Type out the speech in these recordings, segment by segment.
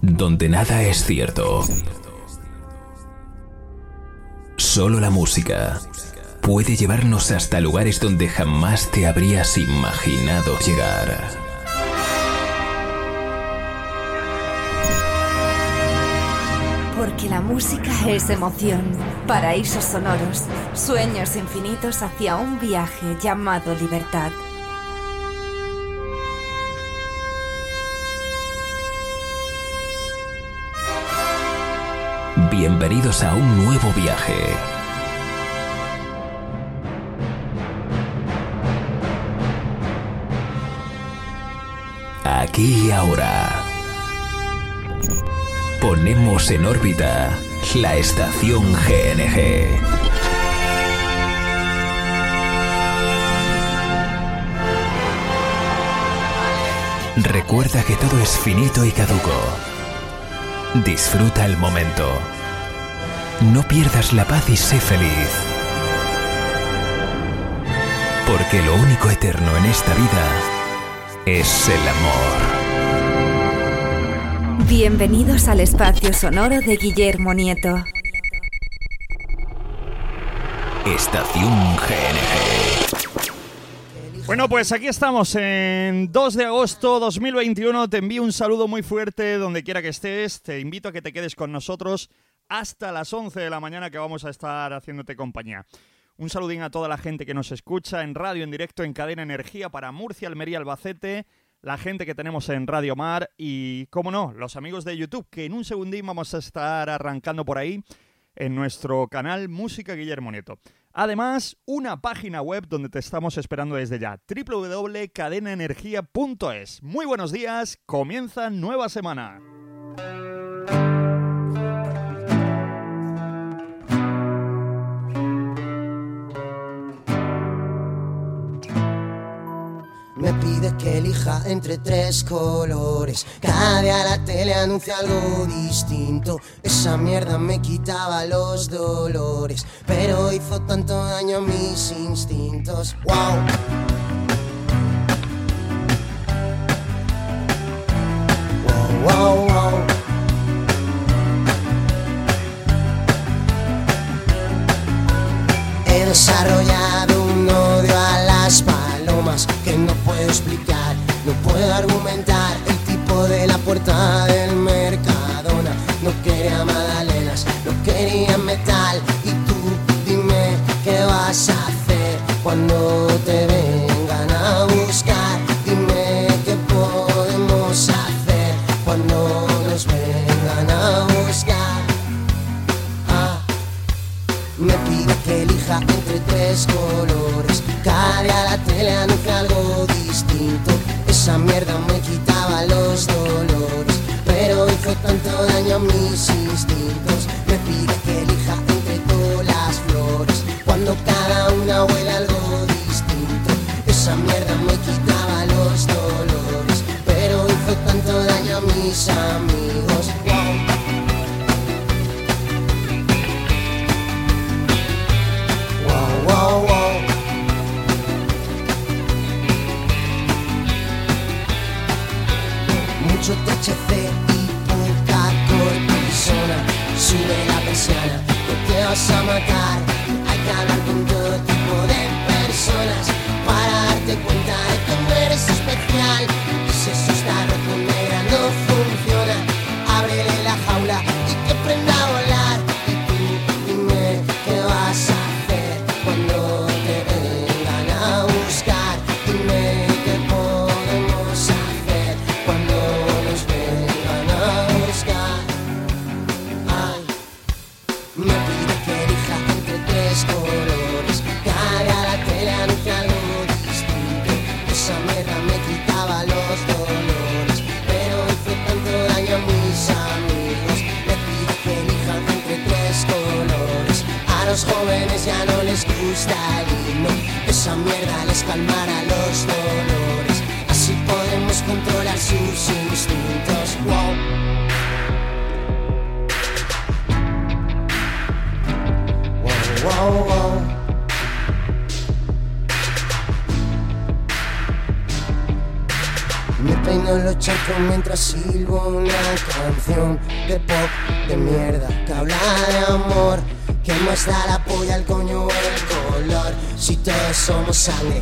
donde nada es cierto. Solo la música puede llevarnos hasta lugares donde jamás te habrías imaginado llegar. Porque la música es emoción, paraísos sonoros, sueños infinitos hacia un viaje llamado libertad. Bienvenidos a un nuevo viaje. Aquí y ahora. Ponemos en órbita la estación GNG. Recuerda que todo es finito y caduco. Disfruta el momento. No pierdas la paz y sé feliz. Porque lo único eterno en esta vida es el amor. Bienvenidos al espacio sonoro de Guillermo Nieto. Estación GNG. Bueno, pues aquí estamos en 2 de agosto 2021. Te envío un saludo muy fuerte donde quiera que estés. Te invito a que te quedes con nosotros hasta las 11 de la mañana que vamos a estar haciéndote compañía. Un saludín a toda la gente que nos escucha en radio, en directo, en Cadena Energía para Murcia, Almería, Albacete, la gente que tenemos en Radio Mar y, como no, los amigos de YouTube, que en un segundín vamos a estar arrancando por ahí en nuestro canal Música Guillermo Nieto. Además, una página web donde te estamos esperando desde ya, www.cadenaenergia.es. Muy buenos días, comienza nueva semana. Me pide que elija entre tres colores. Cada día la tele anuncia algo distinto. Esa mierda me quitaba los dolores. Pero hizo tanto daño a mis instintos. ¡Wow! No puedo argumentar. El tipo de la puerta del Mercadona no quería magdalenas, no quería metal. Y tú dime qué vas a hacer cuando te vengan a buscar. Dime qué podemos hacer cuando nos vengan a buscar. Ah. Me pide que elija entre tres colores. Cada día la tele anuncia algo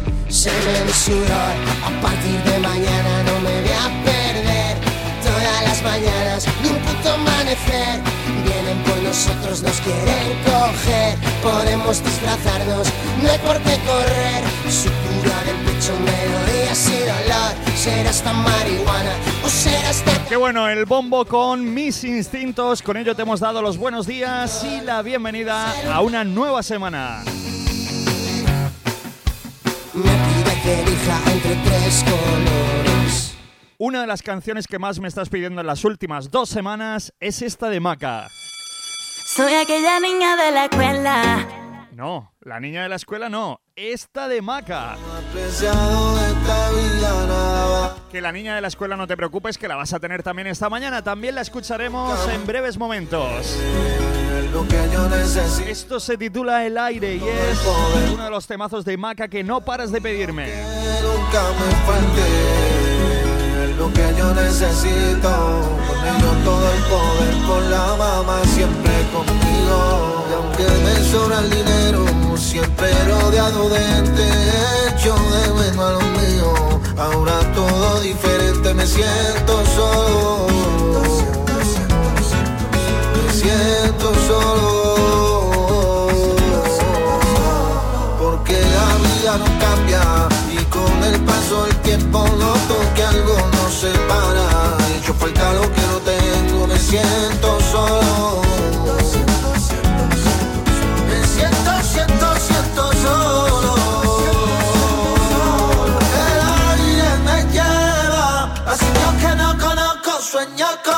y sudor. A partir de mañana no me voy a perder todas las mañanas ni un puto amanecer. Vienen por nosotros, nos quieren coger. Podemos disfrazarnos, no hay por qué correr. Sutura del pecho, melodías y dolor. Será esta marihuana o será esta Qué bueno, el bombo con mis instintos. Con ello te hemos dado los buenos días y la bienvenida a una nueva semana. Me pide que elija entre tres colores. Una de las canciones que más me estás pidiendo en las últimas dos semanas es esta de Maca. Soy aquella niña de la escuela. No, la niña de la escuela no, esta de Maca. Que la niña de la escuela no te preocupes, que la vas a tener también esta mañana. También la escucharemos en breves momentos. Esto se titula El aire y es uno de los temazos de Maca que no paras de pedirme. Nunca me falte. Lo que yo necesito. Con todo el poder. Con la mamá siempre conmigo. Y aunque me sobra el dinero, siempre rodeado de gente. Hecho de menos a lo mío. Ahora todo diferente. Me siento solo. Me siento solo. Porque la vida no cambia Y con el paso del tiempo noto que algo nos separa He hecho falta lo que no tengo Me siento solo. Me siento, siento, siento solo. El aire me lleva a sitios que no conozco Sueño con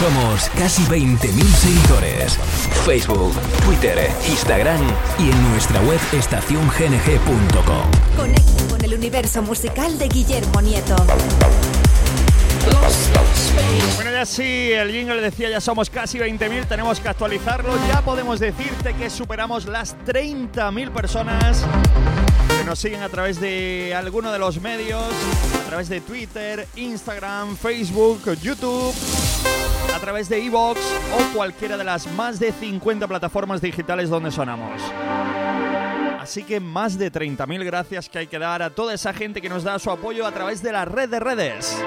somos casi 20.000 seguidores. Facebook, Twitter, Instagram y en nuestra web estaciongng.com. Conecta con el universo musical de Guillermo Nieto. Bueno, ya sí, el jingle decía ya somos casi 20.000, tenemos que actualizarlo. Ya podemos decirte que superamos las 30.000 personas que nos siguen a través de alguno de los medios, a través de Twitter, Instagram, Facebook, YouTube, a través de Evox o cualquiera de las más de 50 plataformas digitales donde sonamos. Así que más de 30.000 gracias que hay que dar a toda esa gente que nos da su apoyo a través de la red de redes.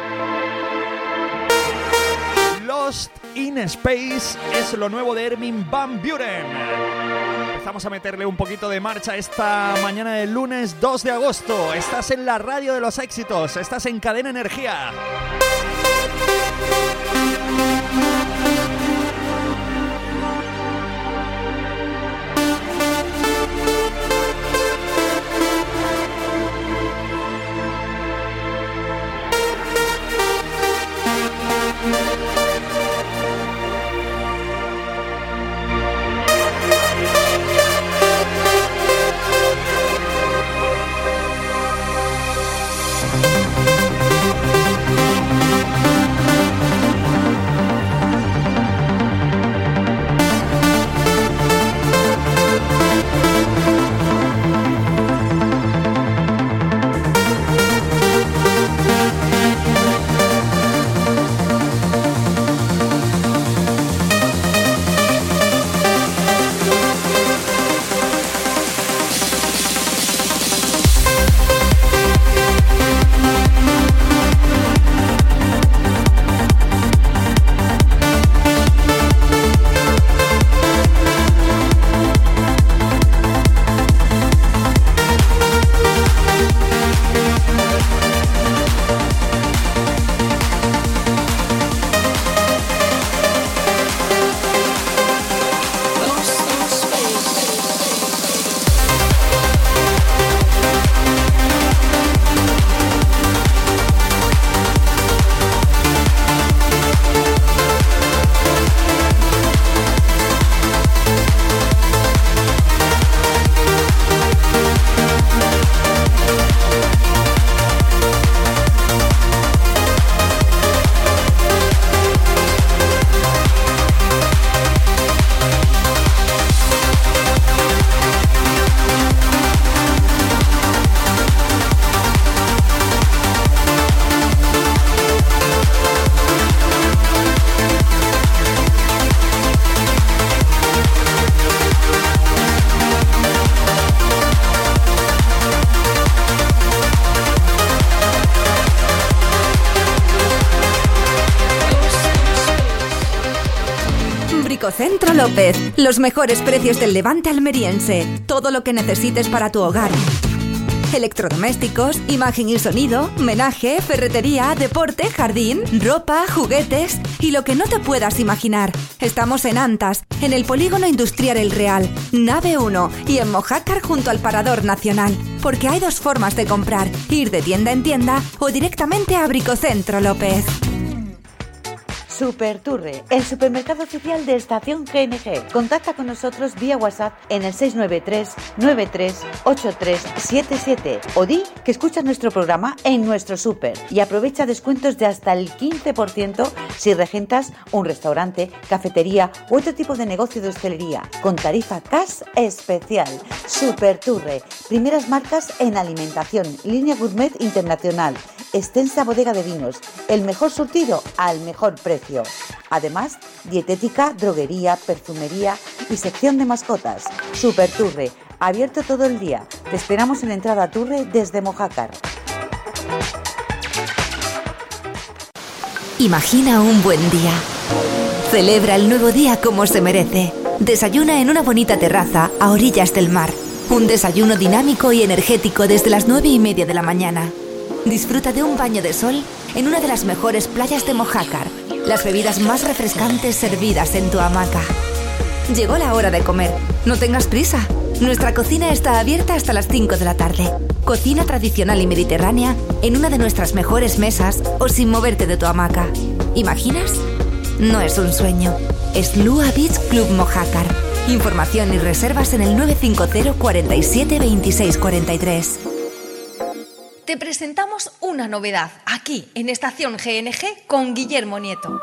Lost in Space es lo nuevo de Ermin Van Buren. Empezamos a meterle un poquito de marcha esta mañana del lunes 2 de agosto. Estás en la radio de los éxitos, estás en Cadena Energía. Centro López. Los mejores precios del levante almeriense. Todo lo que necesites para tu hogar. Electrodomésticos, imagen y sonido, menaje, ferretería, deporte, jardín, ropa, juguetes y lo que no te puedas imaginar. Estamos en Antas, en el Polígono Industrial El Real, Nave 1 y en Mojácar junto al Parador Nacional. Porque hay dos formas de comprar, ir de tienda en tienda o directamente a Bricocentro López. Superturre, el supermercado oficial de Estación GNG. Contacta con nosotros vía WhatsApp en el 693 938377 o di que escuchas nuestro programa en nuestro super y aprovecha descuentos de hasta el 15% si regentas un restaurante, cafetería u otro tipo de negocio de hostelería con tarifa cash especial. Superturre, primeras marcas en alimentación, línea gourmet internacional, extensa bodega de vinos, el mejor surtido al mejor precio. Además, dietética, droguería, perfumería y sección de mascotas. Super Turre, abierto todo el día. Te esperamos en entrada a Turre desde Mojácar. Imagina un buen día. Celebra el nuevo día como se merece. Desayuna en una bonita terraza a orillas del mar. Un desayuno dinámico y energético desde las nueve y media de la mañana. Disfruta de un baño de sol en una de las mejores playas de Mojácar las bebidas más refrescantes servidas en tu hamaca. Llegó la hora de comer. No tengas prisa. Nuestra cocina está abierta hasta las 5 de la tarde. Cocina tradicional y mediterránea en una de nuestras mejores mesas o sin moverte de tu hamaca. ¿Imaginas? no es un sueño. Es Lua Beach Club Mojácar. Información y reservas en el 950 47 26 43. Te presentamos una novedad aquí en Estación GNG con Guillermo Nieto.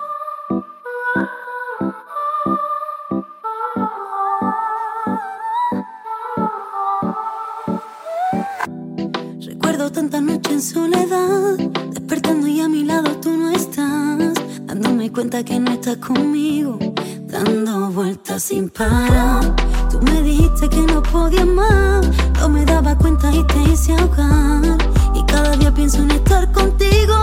Recuerdo tanta noche en soledad, despertando y a mi lado tú no estás, dándome cuenta que no estás conmigo, dando vueltas sin parar. Tú me dijiste que no podía más, no me daba cuenta y te hice ahogar. Cada día pienso en estar contigo,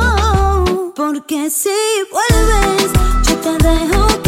porque si vuelves, yo te dejo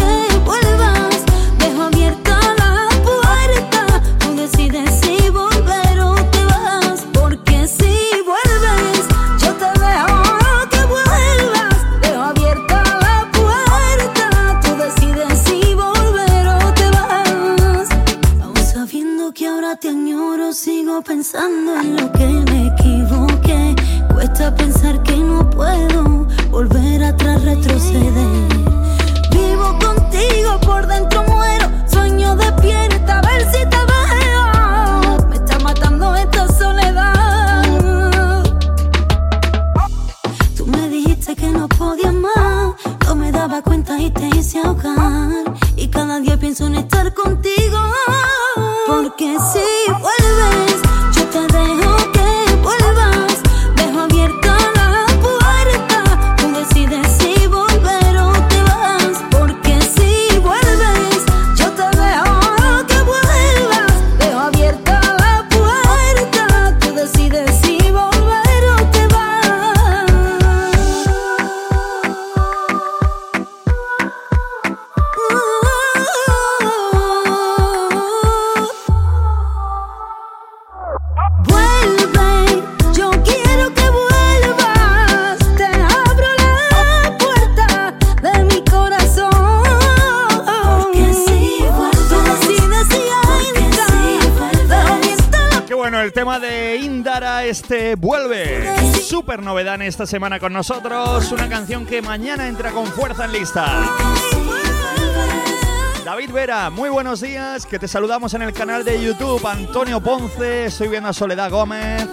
esta semana con nosotros. Una canción que mañana entra con fuerza en lista. David Vera, muy buenos días. Que te saludamos en el canal de YouTube. Antonio Ponce, estoy viendo a Soledad Gómez.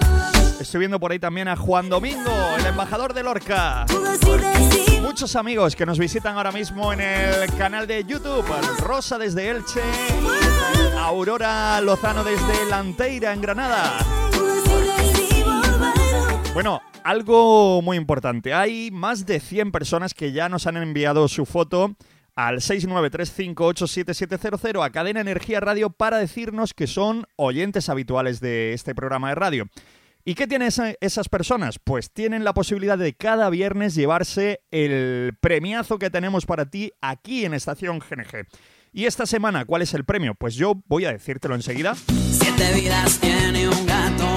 Estoy viendo por ahí también a Juan Domingo, el embajador de Lorca. Muchos amigos que nos visitan ahora mismo en el canal de YouTube. Rosa desde Elche. Aurora Lozano desde Lanteira, en Granada. Bueno, algo muy importante. Hay más de 100 personas que ya nos han enviado su foto al 693587700 a Cadena Energía Radio para decirnos que son oyentes habituales de este programa de radio. ¿Y qué tienen esa- esas personas? Pues tienen la posibilidad de cada viernes llevarse el premiazo que tenemos para ti aquí en Estación GNG. Y esta semana, ¿cuál es el premio? Pues yo voy a decírtelo enseguida. Siete vidas tiene un gato,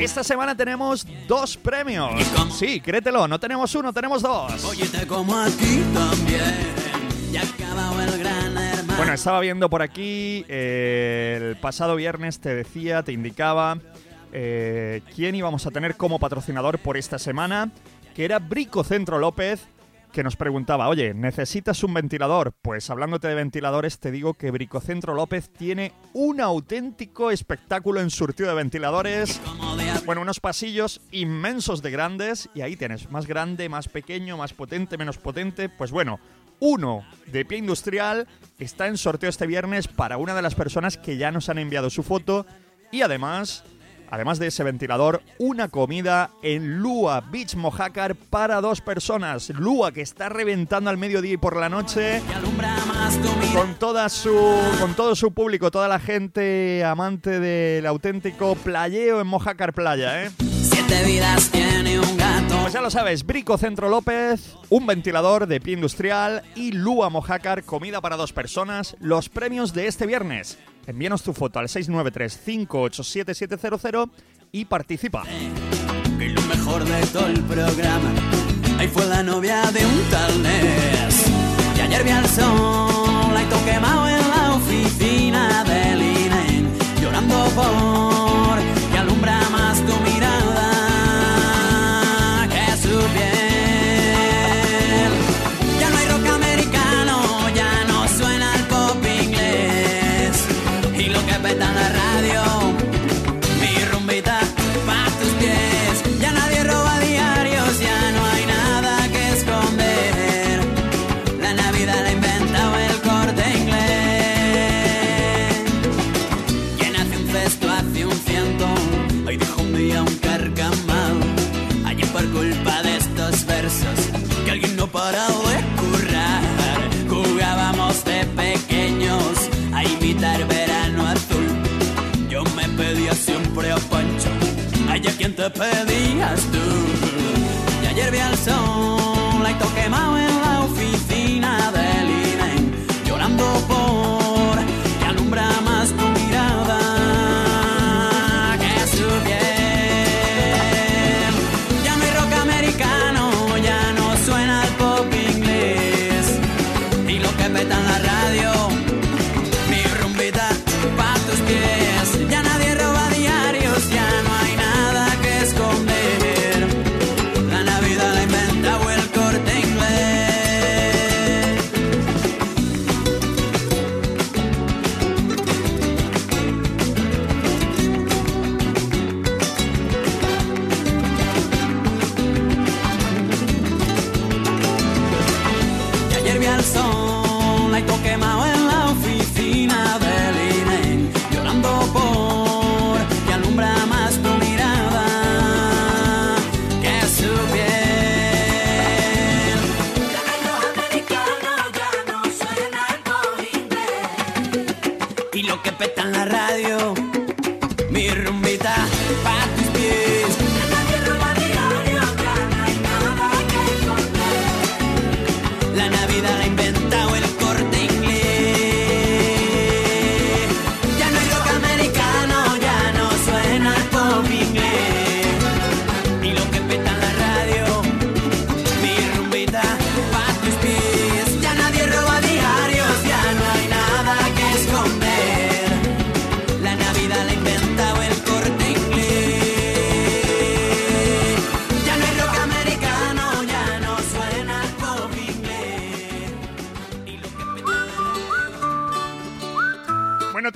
Esta semana tenemos dos premios. Sí, créetelo, no tenemos uno, tenemos dos. como aquí también. Bueno, estaba viendo por aquí, eh, el pasado viernes te decía, te indicaba eh, quién íbamos a tener como patrocinador por esta semana, que era Brico Centro López, que nos preguntaba, oye, ¿necesitas un ventilador? Pues hablándote de ventiladores, te digo que Bricocentro López tiene un auténtico espectáculo en surtido de ventiladores. Bueno, unos pasillos inmensos de grandes, y ahí tienes, más grande, más pequeño, más potente, menos potente. Pues bueno, uno de pie industrial está en sorteo este viernes para una de las personas que ya nos han enviado su foto, y además Además de ese ventilador, una comida en Lua Beach Mojácar para dos personas. Lua que está reventando al mediodía y por la noche con toda su con todo su público, toda la gente amante del auténtico playeo en Mojácar Playa, ¿eh? Siete vidas tiene un gato. Pues ya lo sabes, Brico Centro López, un ventilador de pie industrial y Lua Mojácar, comida para dos personas, los premios de este viernes. Envíanos tu foto al 693-587-700 y participa. Y lo mejor de todo el programa, ahí fue la novia de un tal Nes. Y ayer vi al sol, ahí quemado en la oficina del INE, llorando por que alumbra más tu mirada para decorar. Jugábamos de pequeños a imitar verano azul. Yo me pedía siempre a Pancho, ayer quien te pedías tú. Y ayer vi al sol.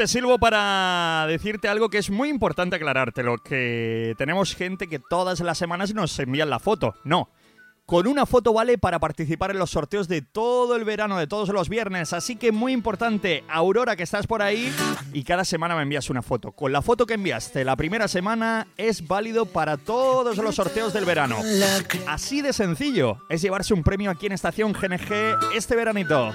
te sirvo para decirte algo que es muy importante aclarártelo, que tenemos gente que todas las semanas nos envían la foto. No, con una foto vale para participar en los sorteos de todo el verano, de todos los viernes. Así que muy importante, Aurora, que estás por ahí y cada semana me envías una foto. Con la foto que enviaste la primera semana es válido para todos los sorteos del verano. Así de sencillo es llevarse un premio aquí en Estación GNG este veranito.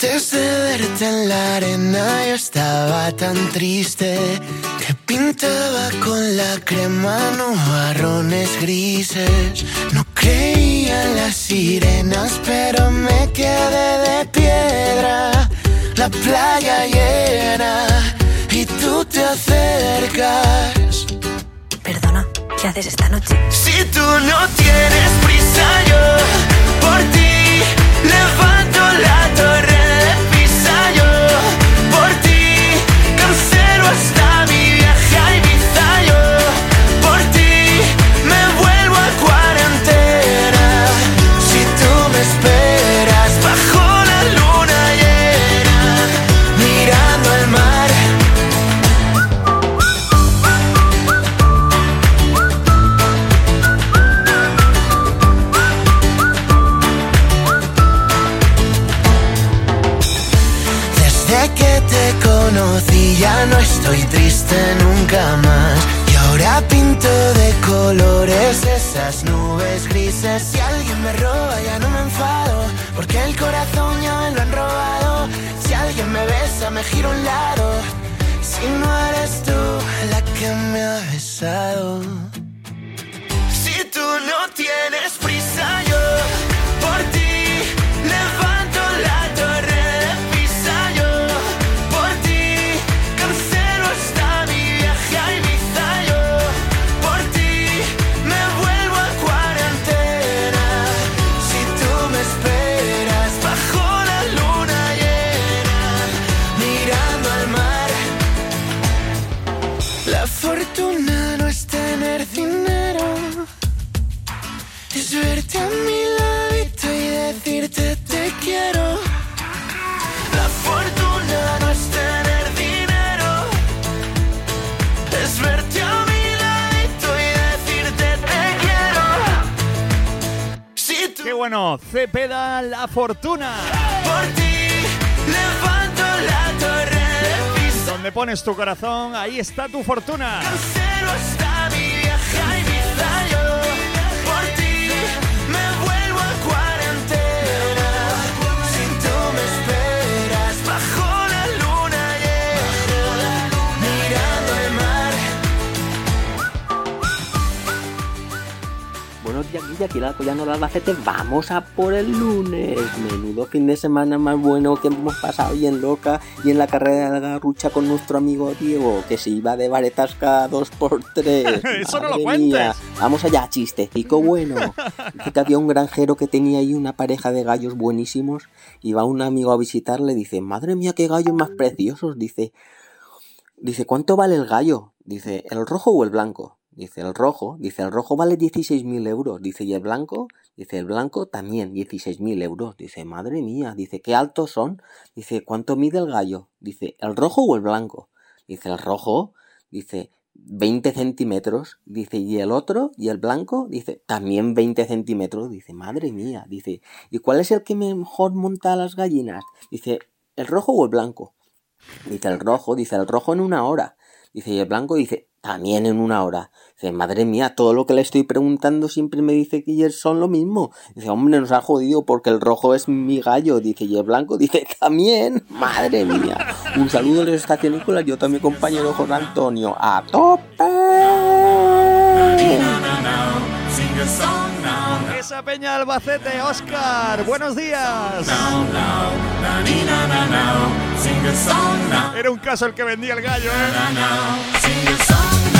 Antes de verte en la arena yo estaba tan triste. Te pintaba con la crema nubarrones grises. No creía en las sirenas, pero me quedé de piedra. La playa llena y tú te acercas. Perdona, ¿qué haces esta noche? Si tú no tienes prisa, yo por ti levanto la torre. despedir. tu corazón, ahí está tu fortuna. Aquí la Alcoyano al Albacete, vamos a por el lunes. Menudo fin de semana más bueno que hemos pasado y en Loca y en la carrera de la garrucha con nuestro amigo Diego, que se iba de varetasca dos por tres. Eso no lo cuentes. Vamos allá, chistecico bueno. Que había un granjero que tenía ahí una pareja de gallos buenísimos y va un amigo a visitarle, dice, madre mía, qué gallos más preciosos, dice, dice, ¿cuánto vale el gallo? Dice, ¿el rojo o el blanco? Dice, el rojo, dice, el rojo vale 16.000 euros, dice, ¿y el blanco? Dice, el blanco también, 16.000 euros. Dice, madre mía, dice, ¿qué altos son? Dice, ¿cuánto mide el gallo? Dice, ¿el rojo o el blanco? Dice, el rojo, dice, 20 centímetros. Dice, ¿y el otro? ¿Y el blanco? Dice, también 20 centímetros. Dice, madre mía, dice, ¿y cuál es el que mejor monta las gallinas? Dice, ¿el rojo o el blanco? Dice, el rojo, dice, el rojo en una hora. Dice, y el blanco dice, también en una hora. Dice, madre mía, todo lo que le estoy preguntando siempre me dice que son lo mismo. Dice, hombre, nos ha jodido porque el rojo es mi gallo. Dice, y el blanco dice, también. Madre mía. Un saludo a los estacionícolas, yo también compañero José Antonio. ¡A tope! Esa peña Albacete, Oscar, buenos días. Era un caso el que vendía el gallo, ¿eh?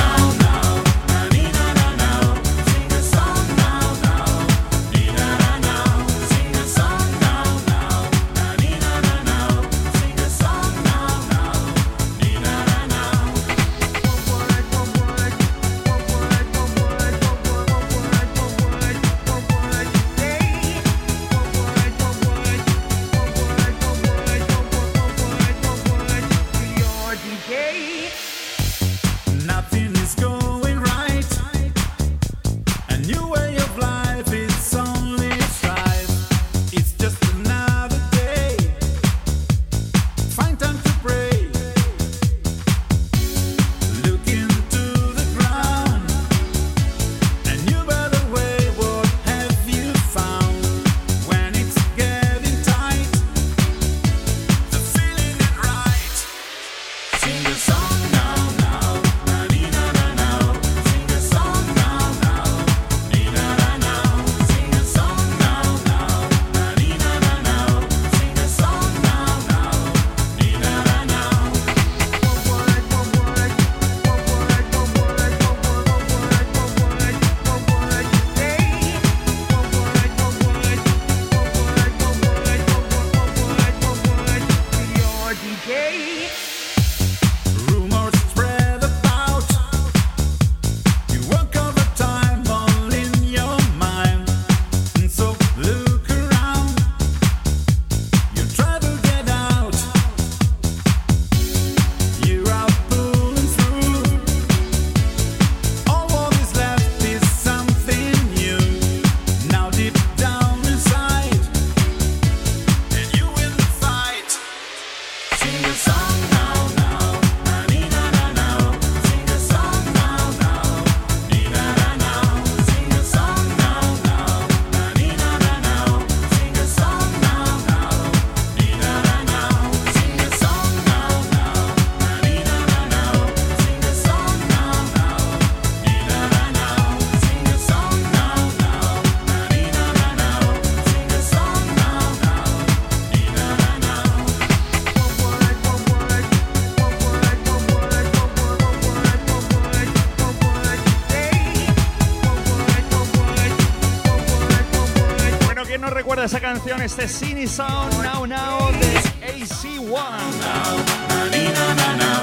Canción? Este Cine Sound Now Now de AC1.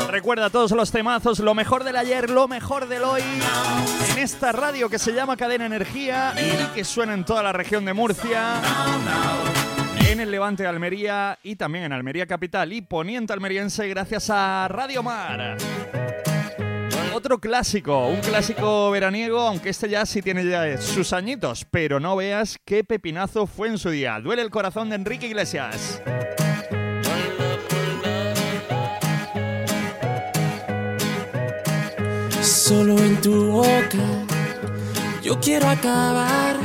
Recuerda todos los temazos, lo mejor del ayer, lo mejor del hoy, en esta radio que se llama Cadena Energía y que suena en toda la región de Murcia, en el Levante de Almería y también en Almería Capital y Poniente Almeriense gracias a Radio Mar. Otro clásico, un clásico veraniego, aunque este ya sí tiene ya sus añitos, pero no veas qué pepinazo fue en su día. Duele el corazón de Enrique Iglesias. Solo en tu boca yo quiero acabar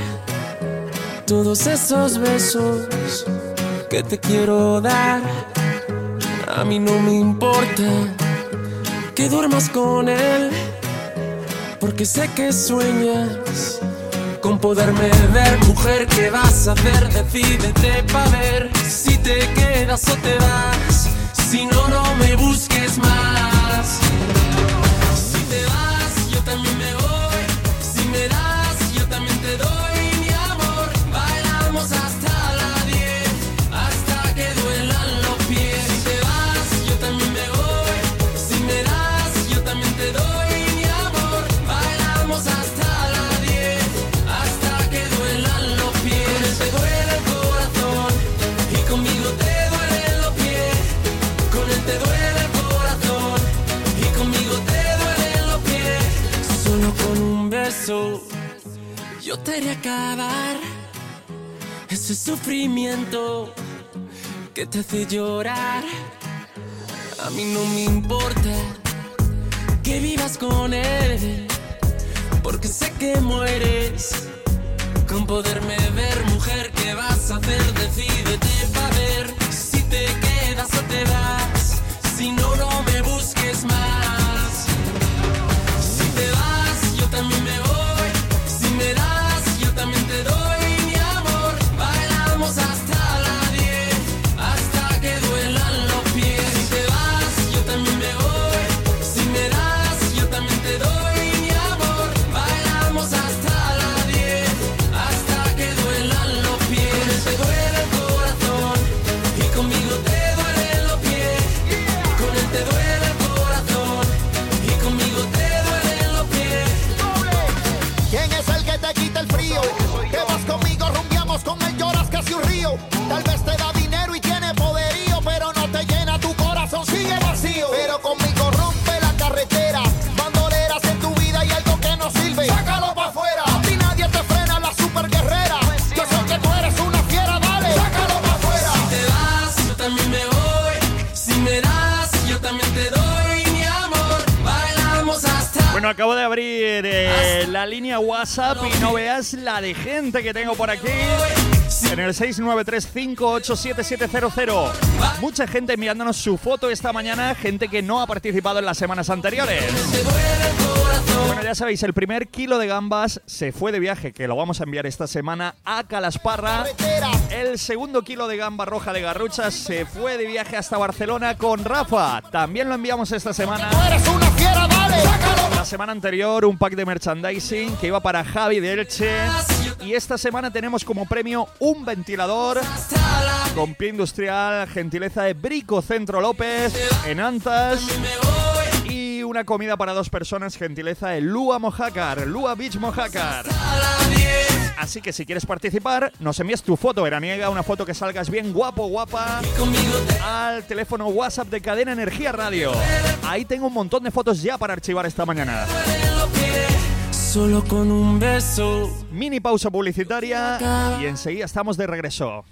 todos esos besos que te quiero dar. A mí no me importa que duermas con él, porque sé que sueñas Con poderme ver, mujer, ¿qué vas a hacer? Decídete pa' ver si te quedas o te vas. Si no, no me busques más. Yo te haré acabar ese sufrimiento que te hace llorar. A mí no me importa que vivas con él, porque sé que mueres con poderme ver, mujer. ¿Qué vas a hacer? Decídete acabo de abrir eh, la línea WhatsApp y no veas la de gente que tengo por aquí. En el 693587700. Mucha gente enviándonos su foto esta mañana, gente que no ha participado en las semanas anteriores. Bueno, ya sabéis, el primer kilo de gambas se fue de viaje, que lo vamos a enviar esta semana a Calasparra. El segundo kilo de gamba roja de garruchas se fue de viaje hasta Barcelona con Rafa. También lo enviamos esta semana. La semana anterior un pack de merchandising que iba para Javi de Elche. Y esta semana tenemos como premio un ventilador con pie industrial, gentileza de Brico Centro López en Antas. Una comida para dos personas, gentileza de Lua Mojácar, Lua Beach Mojácar. Así que si quieres participar, nos envías tu foto veraniega, una foto que salgas bien guapo, guapa, al teléfono WhatsApp de Cadena Energía Radio. Ahí tengo un montón de fotos ya para archivar esta mañana. Solo con un beso. Mini pausa publicitaria y enseguida estamos de regreso.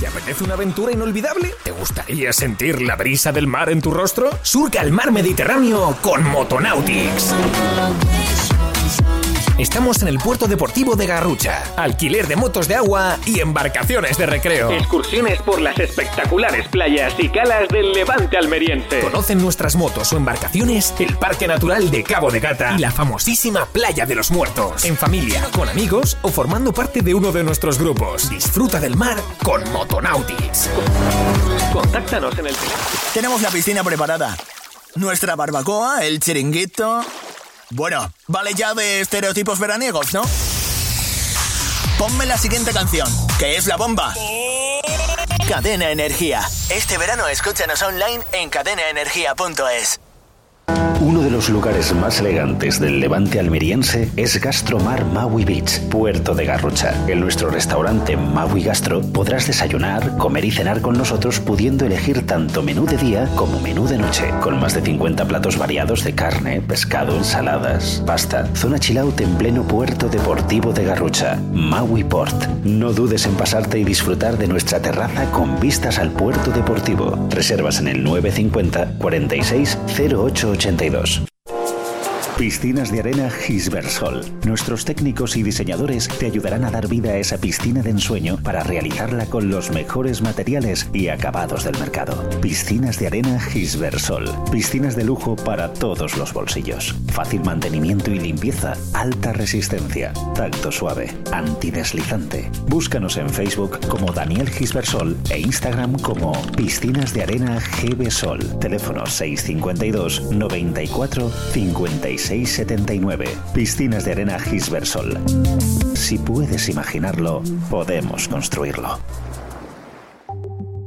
¿Te apetece una aventura inolvidable? ¿Te gustaría sentir la brisa del mar en tu rostro? Surca el mar Mediterráneo con Motonautics. Estamos en el puerto deportivo de Garrucha. Alquiler de motos de agua y embarcaciones de recreo. Excursiones por las espectaculares playas y calas del Levante almeriense. Conocen nuestras motos o embarcaciones, el Parque Natural de Cabo de Gata y la famosísima Playa de los Muertos. En familia, con amigos o formando parte de uno de nuestros grupos. Disfruta del mar con Motonautics. Contáctanos en el Tenemos la piscina preparada. Nuestra barbacoa, el chiringuito. Bueno, vale ya de estereotipos veraniegos, ¿no? Ponme la siguiente canción, que es la bomba. Cadena Energía. Este verano escúchanos online en cadenaenergía.es. Uno de los lugares más elegantes del levante almeriense es Gastromar Maui Beach, puerto de Garrucha. En nuestro restaurante Maui Gastro podrás desayunar, comer y cenar con nosotros pudiendo elegir tanto menú de día como menú de noche, con más de 50 platos variados de carne, pescado, ensaladas, pasta. Zona chill out en pleno puerto deportivo de Garrucha, Maui Port. No dudes en pasarte y disfrutar de nuestra terraza con vistas al puerto deportivo. Reservas en el 950 46 0882. Piscinas de arena Gisbersol. Nuestros técnicos y diseñadores te ayudarán a dar vida a esa piscina de ensueño para realizarla con los mejores materiales y acabados del mercado. Piscinas de arena Gisbersol. Piscinas de lujo para todos los bolsillos. Fácil mantenimiento y limpieza. Alta resistencia. Tacto suave. Antideslizante. Búscanos en Facebook como Daniel Gisbersol e Instagram como Piscinas de Arena GB Sol. Teléfono 652 94 56 79. Piscinas de Arena Gisbersol. Si puedes imaginarlo, podemos construirlo.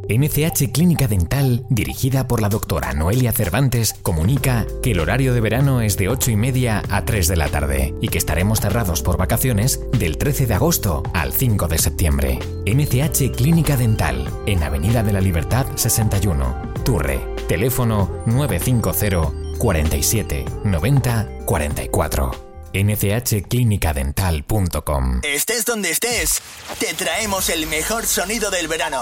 MCH Clínica Dental, dirigida por la doctora Noelia Cervantes, comunica que el horario de verano es de 8 y media a 3 de la tarde y que estaremos cerrados por vacaciones del 13 de agosto al 5 de septiembre. MCH Clínica Dental, en Avenida de la Libertad 61, Turre. Teléfono 950 47 90 44. nchclinicadental.com Estés donde estés, te traemos el mejor sonido del verano.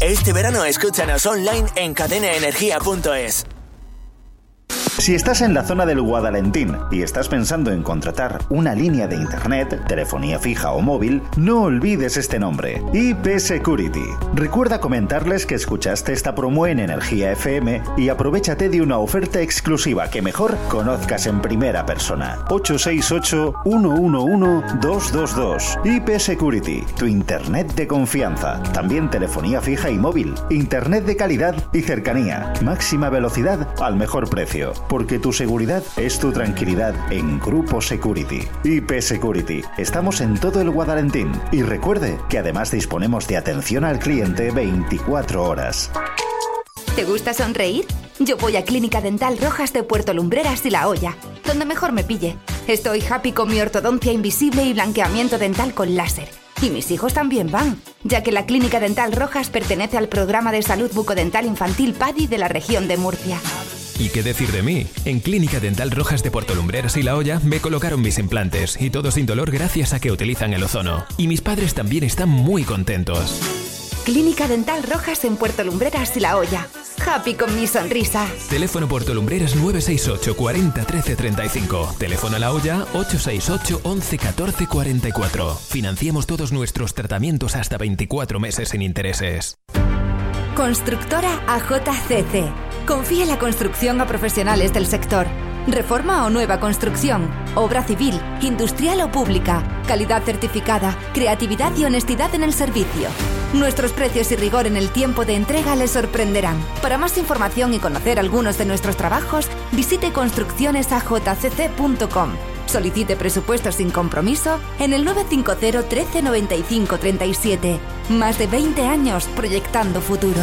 Este verano escúchanos online en cadenaenergía.es. Si estás en la zona del Guadalentín y estás pensando en contratar una línea de internet, telefonía fija o móvil, no olvides este nombre, IP Security. Recuerda comentarles que escuchaste esta promo en Energía FM y aprovechate de una oferta exclusiva que mejor conozcas en primera persona. 868-111-222. IP Security, tu internet de confianza. También telefonía fija y móvil, internet de calidad y cercanía. Máxima velocidad al mejor precio porque tu seguridad es tu tranquilidad en Grupo Security. IP Security. Estamos en todo el Guadalentín. Y recuerde que además disponemos de atención al cliente 24 horas. ¿Te gusta sonreír? Yo voy a Clínica Dental Rojas de Puerto Lumbreras y La Hoya, donde mejor me pille. Estoy happy con mi ortodoncia invisible y blanqueamiento dental con láser. Y mis hijos también van, ya que la Clínica Dental Rojas pertenece al programa de salud bucodental infantil PADI de la región de Murcia. ¿Y qué decir de mí? En Clínica Dental Rojas de Puerto Lumbreras y La Hoya me colocaron mis implantes y todo sin dolor gracias a que utilizan el ozono. Y mis padres también están muy contentos. Clínica Dental Rojas en Puerto Lumbreras y La Hoya. Happy con mi sonrisa. Teléfono Puerto Lumbreras 968 40 13 35. Teléfono a La Hoya 868 11 14 44. Financiamos todos nuestros tratamientos hasta 24 meses sin intereses. Constructora AJCC. Confía la construcción a profesionales del sector. Reforma o nueva construcción, obra civil, industrial o pública, calidad certificada, creatividad y honestidad en el servicio. Nuestros precios y rigor en el tiempo de entrega les sorprenderán. Para más información y conocer algunos de nuestros trabajos, visite construccionesajcc.com. Solicite presupuestos sin compromiso en el 950 13 95 37. Más de 20 años proyectando futuro.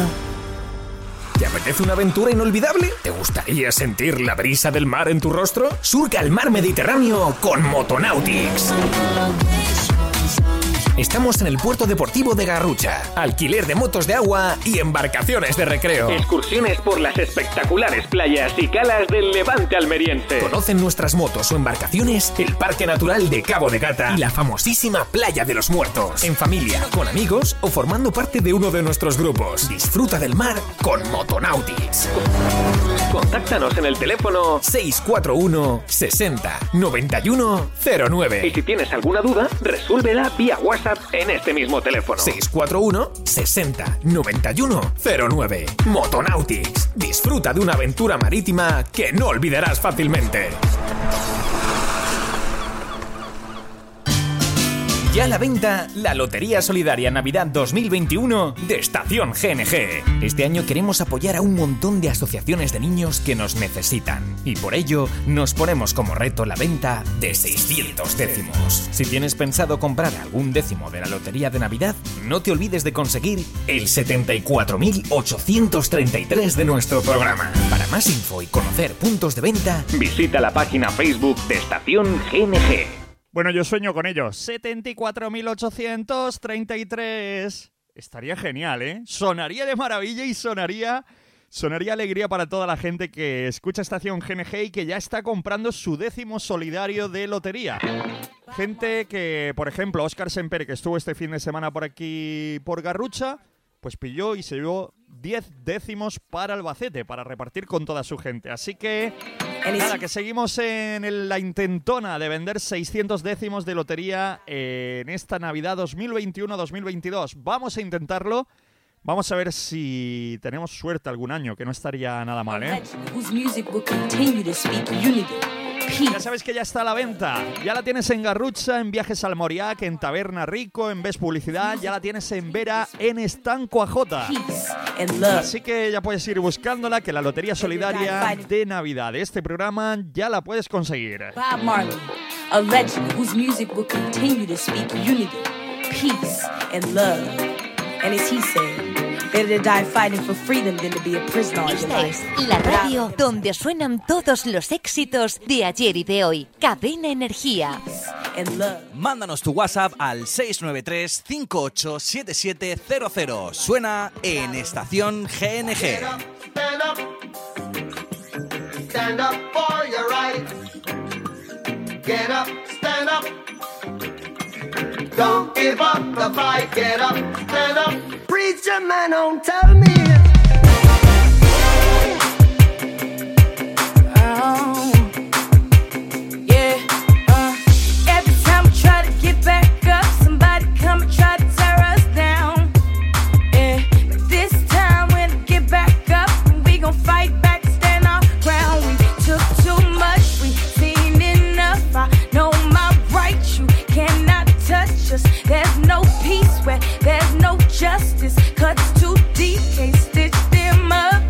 ¿Te apetece una aventura inolvidable? ¿Te gustaría sentir la brisa del mar en tu rostro? Surca el mar Mediterráneo con Motonautics. Estamos en el puerto deportivo de Garrucha. Alquiler de motos de agua y embarcaciones de recreo. Excursiones por las espectaculares playas y calas del Levante almeriense. Conocen nuestras motos o embarcaciones, el Parque Natural de Cabo de Gata y la famosísima Playa de los Muertos. En familia, con amigos o formando parte de uno de nuestros grupos. Disfruta del mar con Motonautics. Contáctanos en el teléfono 641 60 91 09. y si tienes alguna duda, resúlvela vía WhatsApp en este mismo teléfono. 641 60 91 09. Motonautics. Disfruta de una aventura marítima que no olvidarás fácilmente. Ya a la venta la Lotería Solidaria Navidad 2021 de Estación GNG. Este año queremos apoyar a un montón de asociaciones de niños que nos necesitan y por ello nos ponemos como reto la venta de 600 décimos. Si tienes pensado comprar algún décimo de la Lotería de Navidad, no te olvides de conseguir el 74.833 de nuestro programa. Para más info y conocer puntos de venta, Visita la página Facebook de Estación GNG. Bueno, yo sueño con ello. 74.833. Estaría genial, ¿eh? Sonaría de maravilla y sonaría... Sonaría alegría para toda la gente que escucha Estación GNG y que ya está comprando su décimo solidario de lotería. Gente que, por ejemplo, Óscar Semper, que estuvo este fin de semana por aquí por Garrucha, pues pilló y se llevó 10 décimos para Albacete, para repartir con toda su gente. Así que, nada, que seguimos en el- la intentona de vender 600 décimos de lotería en esta Navidad 2021-2022. Vamos a intentarlo. Vamos a ver si tenemos suerte algún año, que no estaría nada mal, ¿eh? Ya sabes que ya está a la venta. Ya la tienes en Garrucha, en Viajes al Moriac, en Taberna Rico, en Ves Publicidad. Ya la tienes en Vera, en Estanco AJ. Así que ya puedes ir buscándola, que la Lotería Solidaria de Navidad de este programa ya la puedes conseguir. Bob Marley, a legend whose music will continue to speak unity, peace, and love. And as he said, better to die fighting for freedom than to be a prisoner all your Esta life. es la radio donde suenan todos los éxitos de ayer y de hoy. Cadena Energía. Mándanos tu WhatsApp al 693-587700. Suena en Estación GNG. Stand up. Stand up for your right. Get up, stand up. Don't give up the fight. Get up, stand up. Preacher man, don't tell me. No peace where there's no justice. Cuts too deep, can't stitch them up.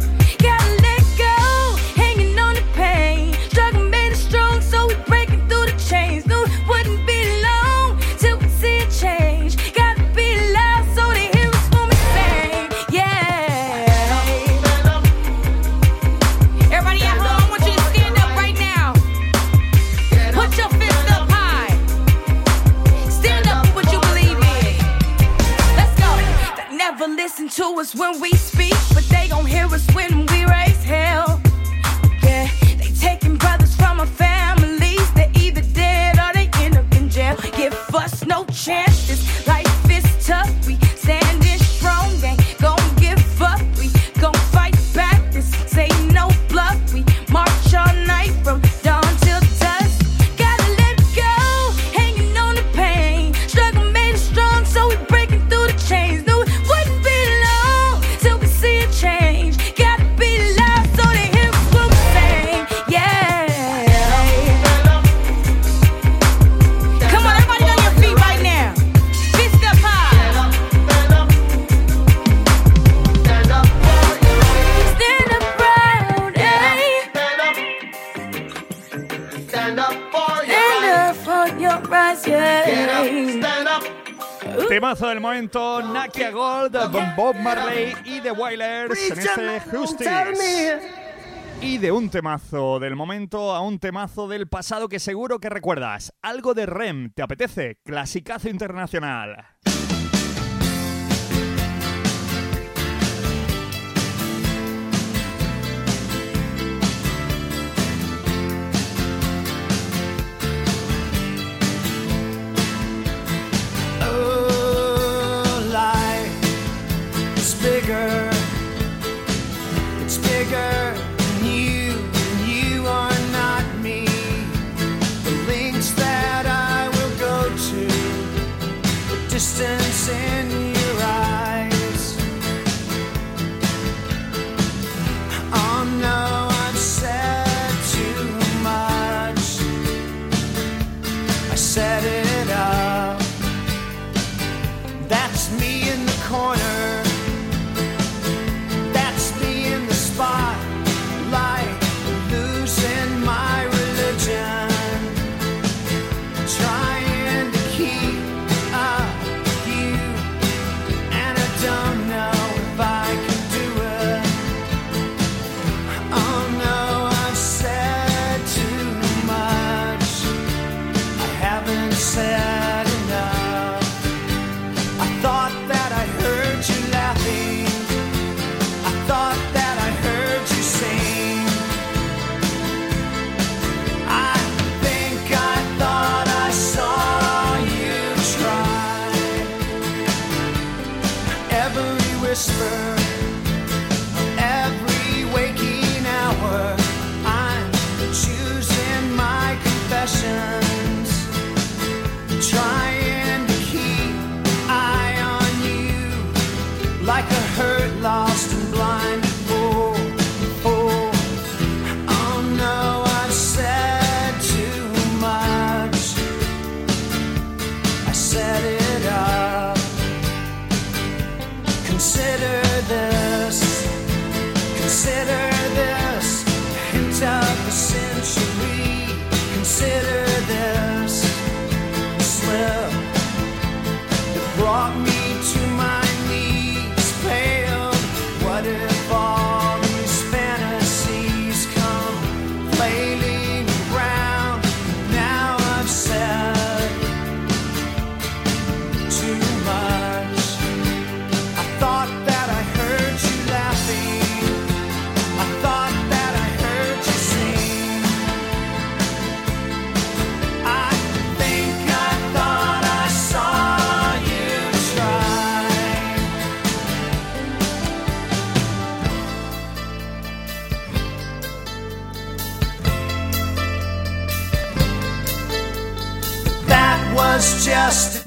was when we Nakia Gold, con Bob Marley y The Wailers en este Justice. Y de un temazo del momento a un temazo del pasado que seguro que recuerdas. Algo de REM, ¿te apetece? Clasicazo internacional. sugar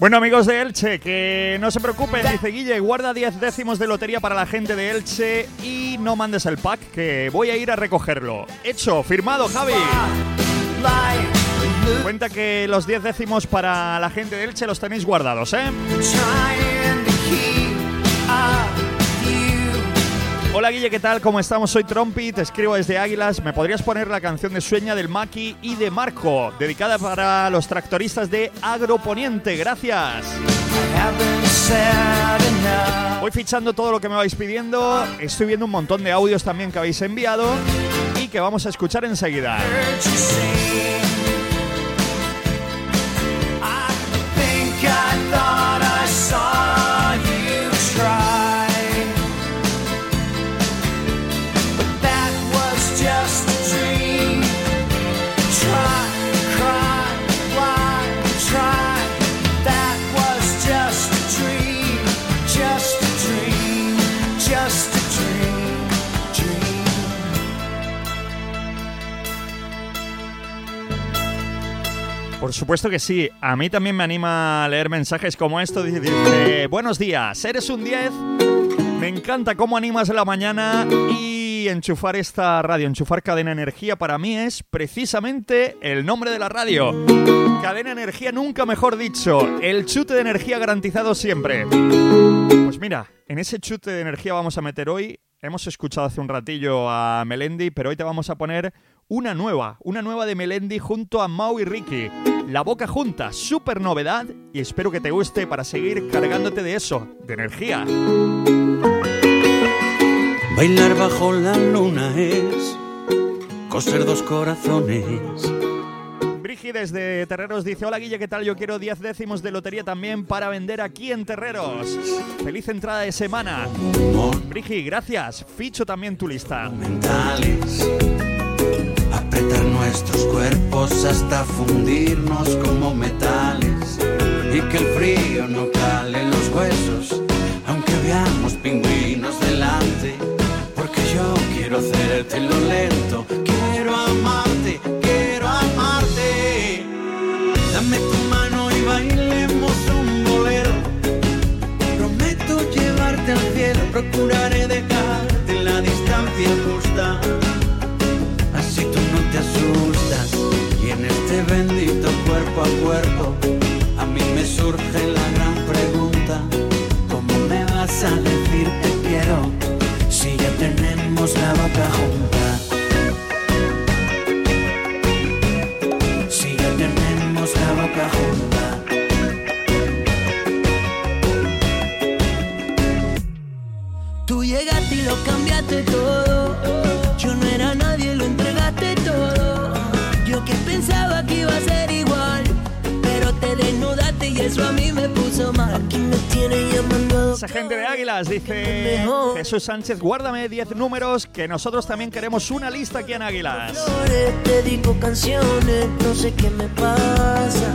Bueno, amigos de Elche, que no se preocupen, dice Guille, guarda 10 décimos de lotería para la gente de Elche y no mandes el pack, que voy a ir a recogerlo. Hecho, firmado, Javi. Cuenta que los 10 décimos para la gente de Elche los tenéis guardados, ¿eh? Hola Guille, ¿qué tal? ¿Cómo estamos? Soy Trompi, te escribo desde Águilas. ¿Me podrías poner la canción de Sueña del Maki y de Marco, dedicada para los tractoristas de Agroponiente? Gracias. Voy fichando todo lo que me vais pidiendo. Estoy viendo un montón de audios también que habéis enviado y que vamos a escuchar enseguida. Supuesto que sí. A mí también me anima a leer mensajes como esto. Dice, buenos días, eres un 10. Me encanta cómo animas la mañana y enchufar esta radio, enchufar Cadena Energía para mí es precisamente el nombre de la radio. Cadena Energía nunca mejor dicho, el chute de energía garantizado siempre. Pues mira, en ese chute de energía vamos a meter hoy, hemos escuchado hace un ratillo a Melendi, pero hoy te vamos a poner una nueva, una nueva de Melendi junto a Mau y Ricky. La boca junta, súper novedad y espero que te guste para seguir cargándote de eso, de energía. Bailar bajo la luna es coser dos corazones. Brigi desde Terreros dice, hola Guille, ¿qué tal? Yo quiero 10 décimos de lotería también para vender aquí en Terreros. Feliz entrada de semana. Brigi, gracias. Ficho también tu lista. mentales. Apretar nuestros cuerpos hasta fundirnos como metales. Y que el frío no cale los huesos, aunque veamos pingüinos delante. Porque yo quiero hacértelo lento, quiero amarte, quiero amarte. Dame tu mano y bailemos un bolero. Prometo llevarte al cielo, procuraré dejarte la distancia justa. Y en este bendito cuerpo a cuerpo a mí me surge la gran pregunta ¿Cómo me vas a decir te quiero si ya tenemos la boca junta? Si ya tenemos la boca junta Tú llegaste y lo cambiaste todo. Pensaba que iba a ser igual, pero te desnudaste y eso a mí me puso mal. Aquí me tiene llamando. Esa gente de Águilas dice Jesús Sánchez, guárdame 10 números que nosotros también queremos una lista aquí en Águilas. Te dedico canciones, no sé qué me pasa.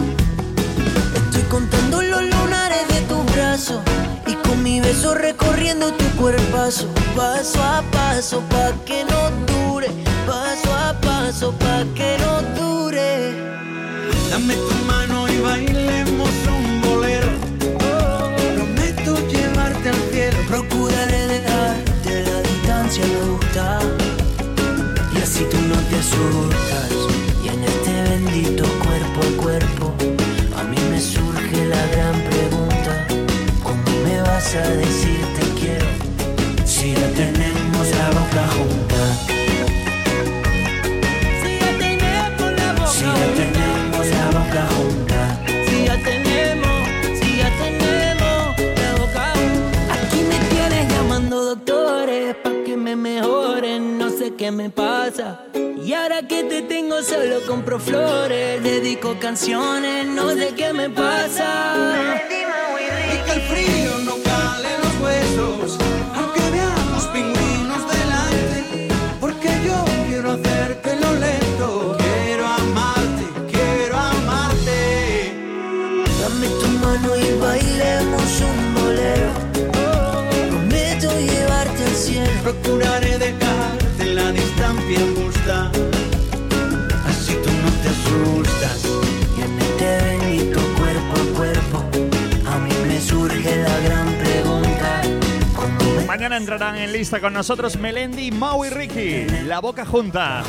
Estoy contando los lunares de tus brazos y con mi beso recorriendo tu cuerpazo, paso a paso pa que no dure, paso a paso pa que no dure. Dame tu mano y bailemos un bolero. Prometo llevarte al cielo. Procuraré dejarte la distancia justa y así tú no te asustas. Y en este bendito cuerpo a cuerpo, a mí me surge la gran pregunta: ¿Cómo me vas a decir te quiero si ya tenemos la boca junta? Pasa. Y ahora que te tengo solo compro flores, dedico canciones, no sé qué me pasa. Y que el frío no cale los huesos, aunque veamos pingüinos delante. Porque yo quiero hacértelo lento. Quiero amarte, quiero amarte. Dame tu mano y bailemos un bolero. Prometo llevarte al cielo. Procuraré Mañana entrarán en lista con nosotros Melendi, Mau y Ricky. La boca junta.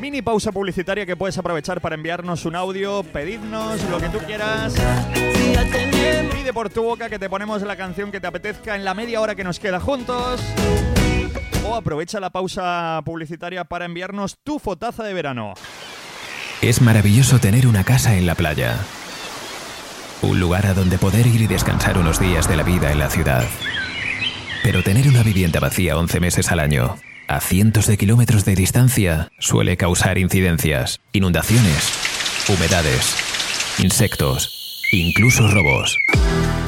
Mini pausa publicitaria que puedes aprovechar para enviarnos un audio, pedirnos lo que tú quieras. Pide por tu boca que te ponemos la canción que te apetezca en la media hora que nos queda juntos. O aprovecha la pausa publicitaria para enviarnos tu fotaza de verano. Es maravilloso tener una casa en la playa. Un lugar a donde poder ir y descansar unos días de la vida en la ciudad. Pero tener una vivienda vacía 11 meses al año, a cientos de kilómetros de distancia, suele causar incidencias, inundaciones, humedades, insectos, incluso robos.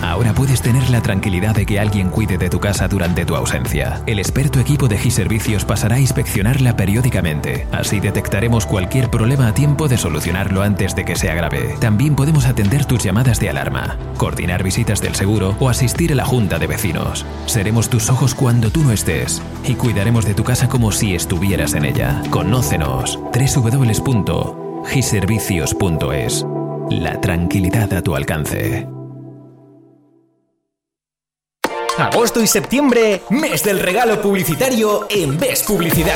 Ahora puedes tener la tranquilidad de que alguien cuide de tu casa durante tu ausencia. El experto equipo de G-Servicios pasará a inspeccionarla periódicamente. Así detectaremos cualquier problema a tiempo de solucionarlo antes de que sea grave. También podemos atender tus llamadas de alarma, coordinar visitas del seguro o asistir a la junta de vecinos. Seremos tus ojos cuando tú no estés y cuidaremos de tu casa como si estuvieras en ella. Conócenos. www.giservicios.es. La tranquilidad a tu alcance. Agosto y septiembre, mes del regalo publicitario en Ves Publicidad.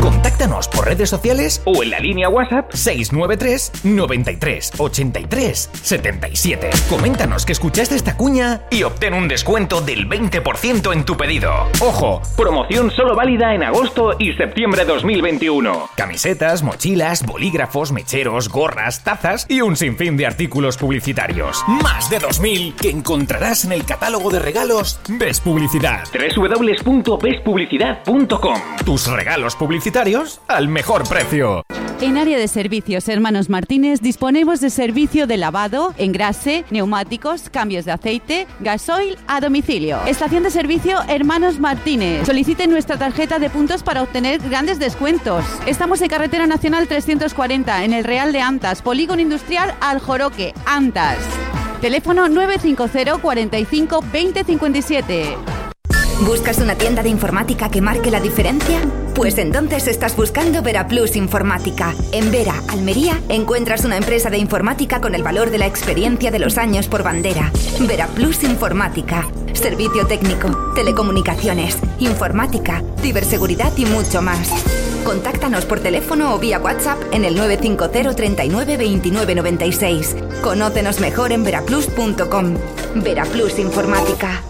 Contáctanos por redes sociales o en la línea WhatsApp 693 93 83 77. Coméntanos que escuchaste esta cuña y obtén un descuento del 20% en tu pedido. Ojo, promoción solo válida en agosto y septiembre 2021. Camisetas, mochilas, bolígrafos, mecheros, gorras, tazas y un sinfín de artículos publicitarios. Más de 2000 que encontrarás en el catálogo de regalos Ves Publicidad. www.vespublicidad.com Tus regalos publicitarios al mejor precio. En área de servicios Hermanos Martínez disponemos de servicio de lavado, engrase, neumáticos, cambios de aceite, gasoil a domicilio. Estación de servicio Hermanos Martínez. Solicite nuestra tarjeta de puntos para obtener grandes descuentos. Estamos en Carretera Nacional 340 en el Real de Antas, Polígono Industrial Aljoroque, Antas. Teléfono 950 45 2057. ¿Buscas una tienda de informática que marque la diferencia? Pues entonces estás buscando Veraplus Informática. En Vera, Almería, encuentras una empresa de informática con el valor de la experiencia de los años por bandera. Veraplus Informática. Servicio técnico, telecomunicaciones, informática, ciberseguridad y mucho más. Contáctanos por teléfono o vía WhatsApp en el 950 39 29 96. Conócenos mejor en veraplus.com. Veraplus Informática.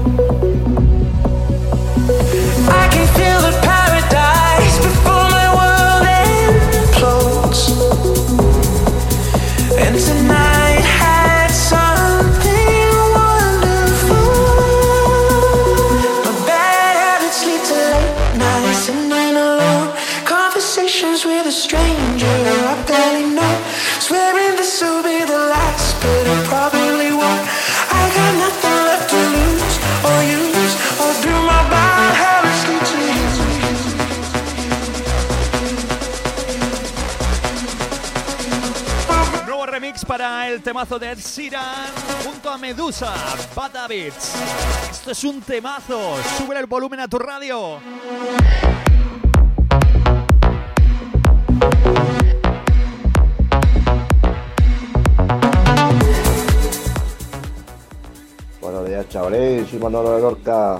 El temazo de Ed Sheeran junto a Medusa, Bad Habits. Esto es un temazo. Sube el volumen a tu radio. Buenos días, chavales. Soy Manolo de Lorca.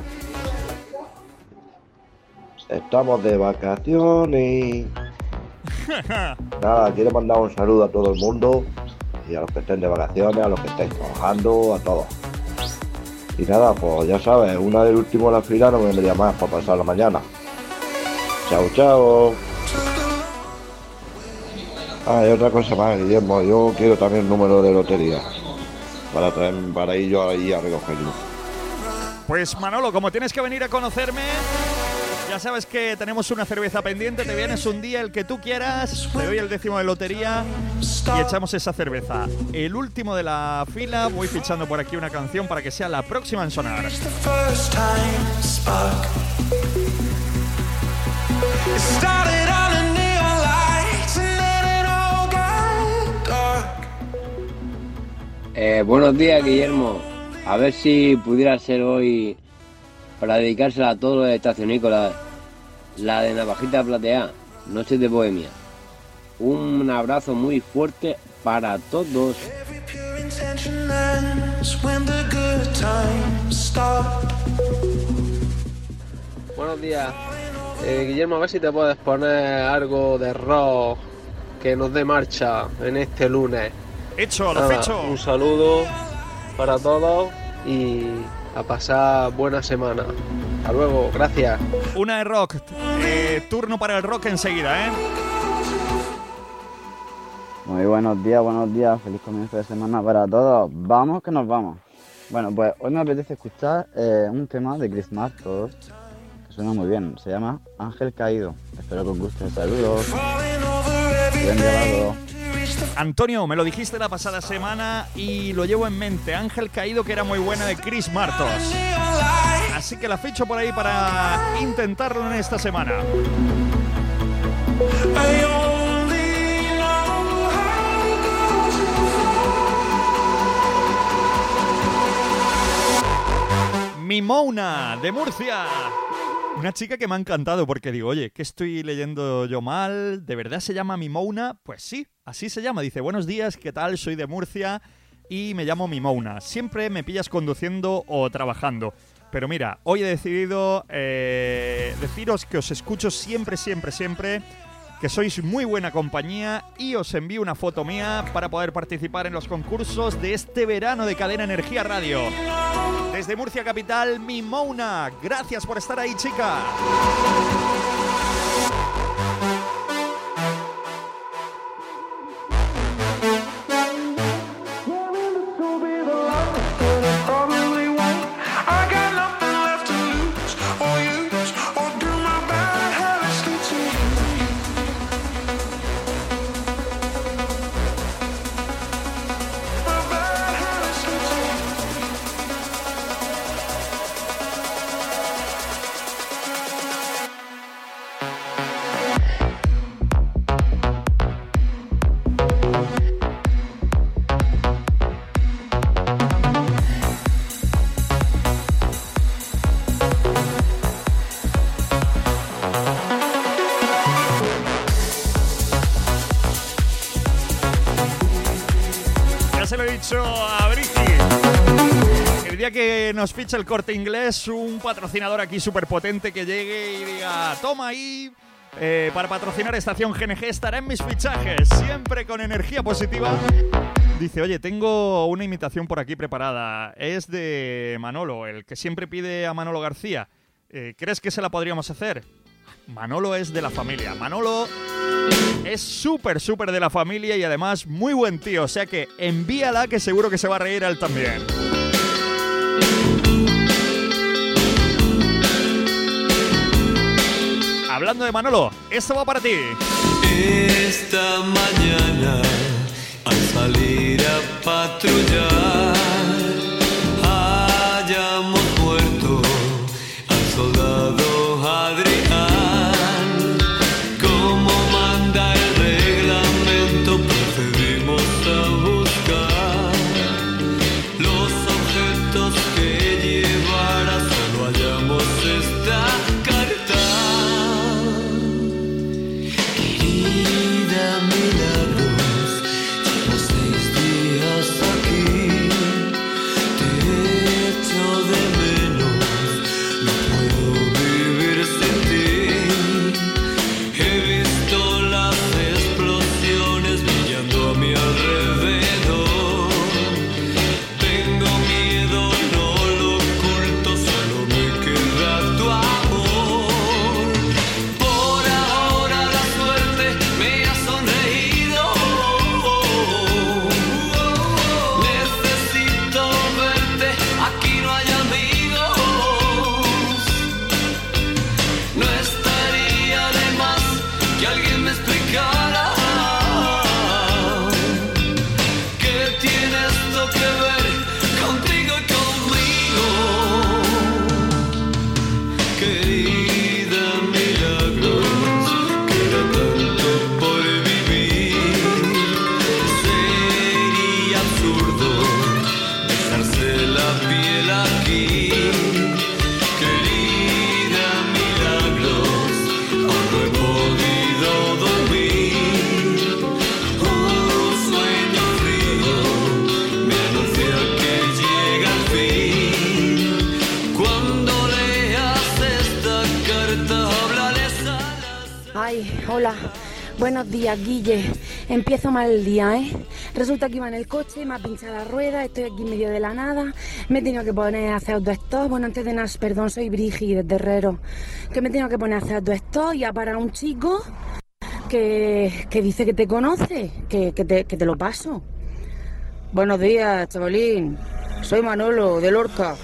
Estamos de vacaciones. Nada, quiero mandar un saludo a todo el mundo y a los que estén de vacaciones, a los que estéis trabajando, a todos. Y nada, pues ya sabes, una del último de la fila no me vendría más para pasar la mañana. Chao, chao. Ah, y otra cosa más, Guillermo, yo quiero también el número de lotería para traer, para ir yo ahí a recogerlo. Pues Manolo, como tienes que venir a conocerme, ya sabes que tenemos una cerveza pendiente, te vienes un día el que tú quieras, te doy el décimo de lotería y echamos esa cerveza. El último de la fila, voy fichando por aquí una canción para que sea la próxima en sonar. Eh, buenos días, Guillermo. A ver si pudiera ser hoy para dedicársela a todos los estacionícolas, la de Navajita Plateada, Noches de Bohemia. Un abrazo muy fuerte para todos. Buenos días. Eh, Guillermo, a ver si te puedes poner algo de rock que nos dé marcha en este lunes. Hecho, lo Nada, ficho. Un saludo para todos y a pasar buena semana. Hasta luego, gracias. Una de rock. Eh, turno para el rock enseguida, ¿eh? Muy buenos días, buenos días, feliz comienzo de semana para todos. Vamos que nos vamos. Bueno, pues hoy me apetece escuchar eh, un tema de Chris Martos que suena muy bien. Se llama Ángel Caído. Espero que os guste. Saludos. Buen día. Antonio, me lo dijiste la pasada semana y lo llevo en mente. Ángel Caído, que era muy buena de Chris Martos. Así que la ficho por ahí para intentarlo en esta semana. Mimona, de Murcia. Una chica que me ha encantado porque digo, oye, ¿qué estoy leyendo yo mal? ¿De verdad se llama Mimona? Pues sí, así se llama. Dice, buenos días, ¿qué tal? Soy de Murcia y me llamo Mimona. Siempre me pillas conduciendo o trabajando. Pero mira, hoy he decidido eh, deciros que os escucho siempre, siempre, siempre, que sois muy buena compañía y os envío una foto mía para poder participar en los concursos de este verano de Cadena Energía Radio. Desde Murcia Capital, Mimona. Gracias por estar ahí, chica. Nos ficha el corte inglés, un patrocinador aquí súper potente que llegue y diga, toma ahí. eh, para patrocinar Estación GNG estará en mis fichajes, siempre con energía positiva. Dice, oye, tengo una imitación por aquí preparada. Es de Manolo, el que siempre pide a Manolo García. Eh, ¿Crees que se la podríamos hacer? Manolo es de la familia. Manolo es súper, súper de la familia y además muy buen tío. O sea que envíala que seguro que se va a reír él también. Hablando de Manolo, esto va para ti. Esta mañana al salir a patrullar Mal día, ¿eh? Resulta que iba en el coche, me ha pinchado la rueda, estoy aquí en medio de la nada, me he tenido que poner a hacer autostop. Bueno, antes de nada, perdón, soy Brigi de Terrero. Que me he tenido que poner a hacer autostop y a parar un chico que, que dice que te conoce, que, que te, que te lo paso. Buenos días, chavalín. Soy Manolo, de Lorca.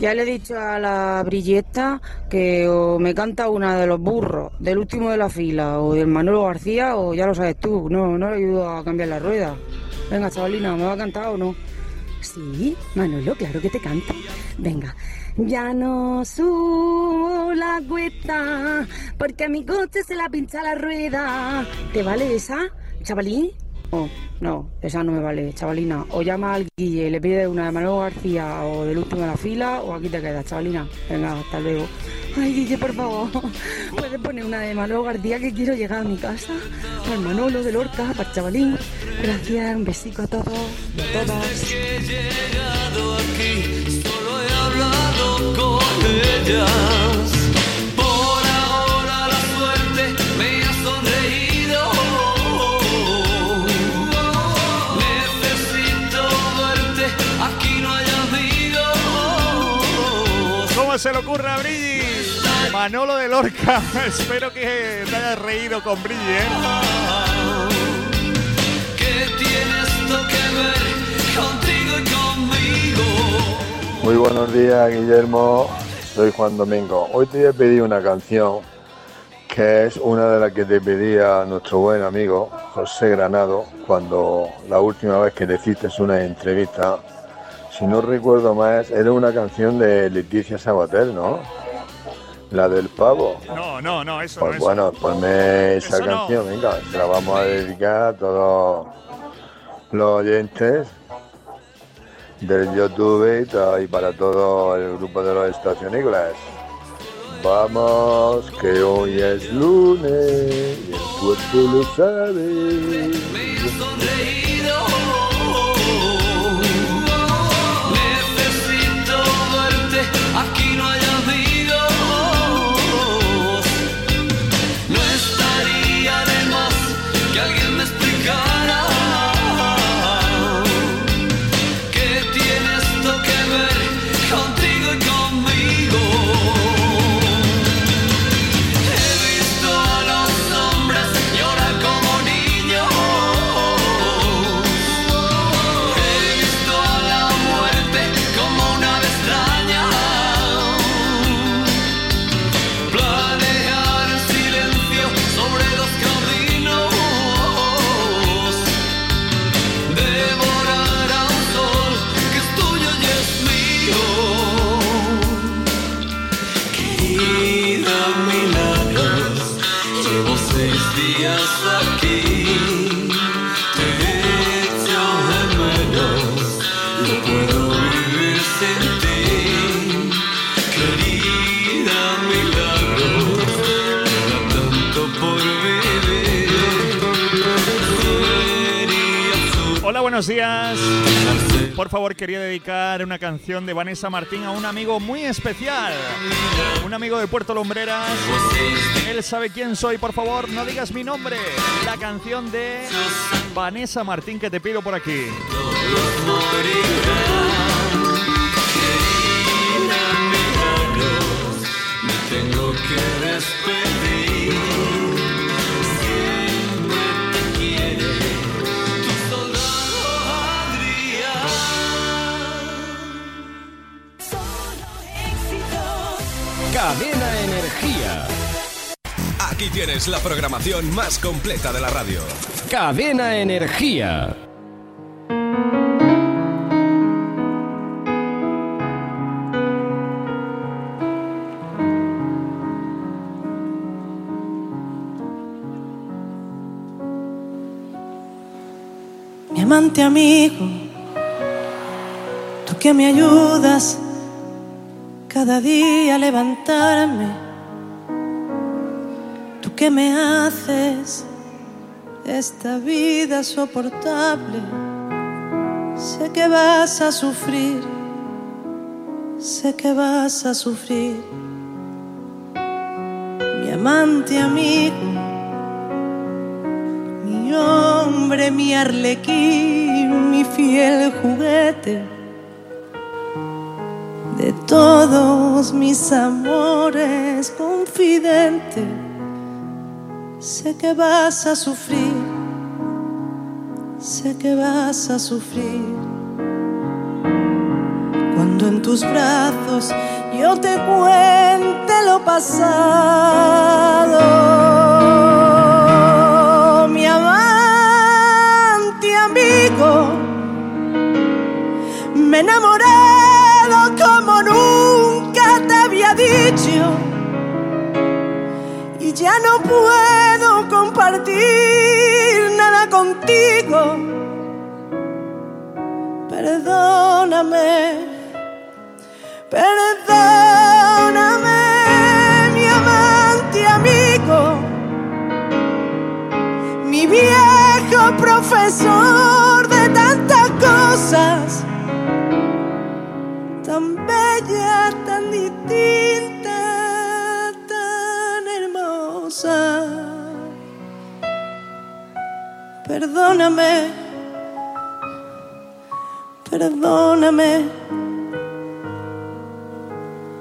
Ya le he dicho a la brilleta que o me canta una de los burros, del último de la fila, o del Manolo García, o ya lo sabes tú, no, no le ayudo a cambiar la rueda. Venga, chavalina, ¿me va a cantar o no? Sí, Manolo, claro que te canta. Venga. Ya no subo la cuesta, porque a mi coche se la pincha la rueda. ¿Te vale esa, chavalín? Oh, no, esa no me vale, chavalina. O llama al Guille, le pide una de Manolo García o del último de la fila, o aquí te quedas, chavalina. Venga, hasta luego. Ay, Guille, por favor, ¿puedes poner una de Manolo García que quiero llegar a mi casa? Al Manolo de Lorca, para el chavalín. Gracias, un besico a todos y a todas. he llegado aquí, solo he hablado con ellas. Manolo de Lorca. Espero que te hayas reído con Brilli, ¿eh? ¿Qué tiene esto que ver contigo y conmigo? Muy buenos días, Guillermo. Soy Juan Domingo. Hoy te voy a pedir una canción que es una de las que te pedía nuestro buen amigo José Granado cuando la última vez que le hiciste una entrevista. Si no recuerdo más, era una canción de Leticia Sabater, ¿no? La del pavo. No, no, no, eso Pues no es. bueno, ponme esa Eso no. canción, venga, se la vamos a dedicar a todos los oyentes del YouTube y, para todo el grupo de los estacionícolas. Vamos, que hoy es lunes y el cuerpo lo sabe. Buenos días. Por favor, quería dedicar una canción de Vanessa Martín a un amigo muy especial. Un amigo de Puerto Lumbreras. Él sabe quién soy, por favor, no digas mi nombre. La canción de Vanessa Martín que te pido por aquí. Tengo que. Cadena Energía. Aquí tienes la programación más completa de la radio. Cadena Energía. mi amante amigo, tú que me ayudas cada día levantarme, tú que me haces esta vida soportable, sé que vas a sufrir, sé que vas a sufrir, mi amante amigo, mi hombre, mi arlequín, mi fiel juguete de todos mis amores, confidente. Sé que vas a sufrir, sé que vas a sufrir. Cuando en tus brazos yo te cuente lo pasado, mi amante amigo, me he dicho y ya no puedo compartir nada contigo. Perdóname, perdóname, mi amante amigo, mi viejo profesor de tantas cosas, tan bella, tan distinta, tan hermosa. Perdóname, perdóname,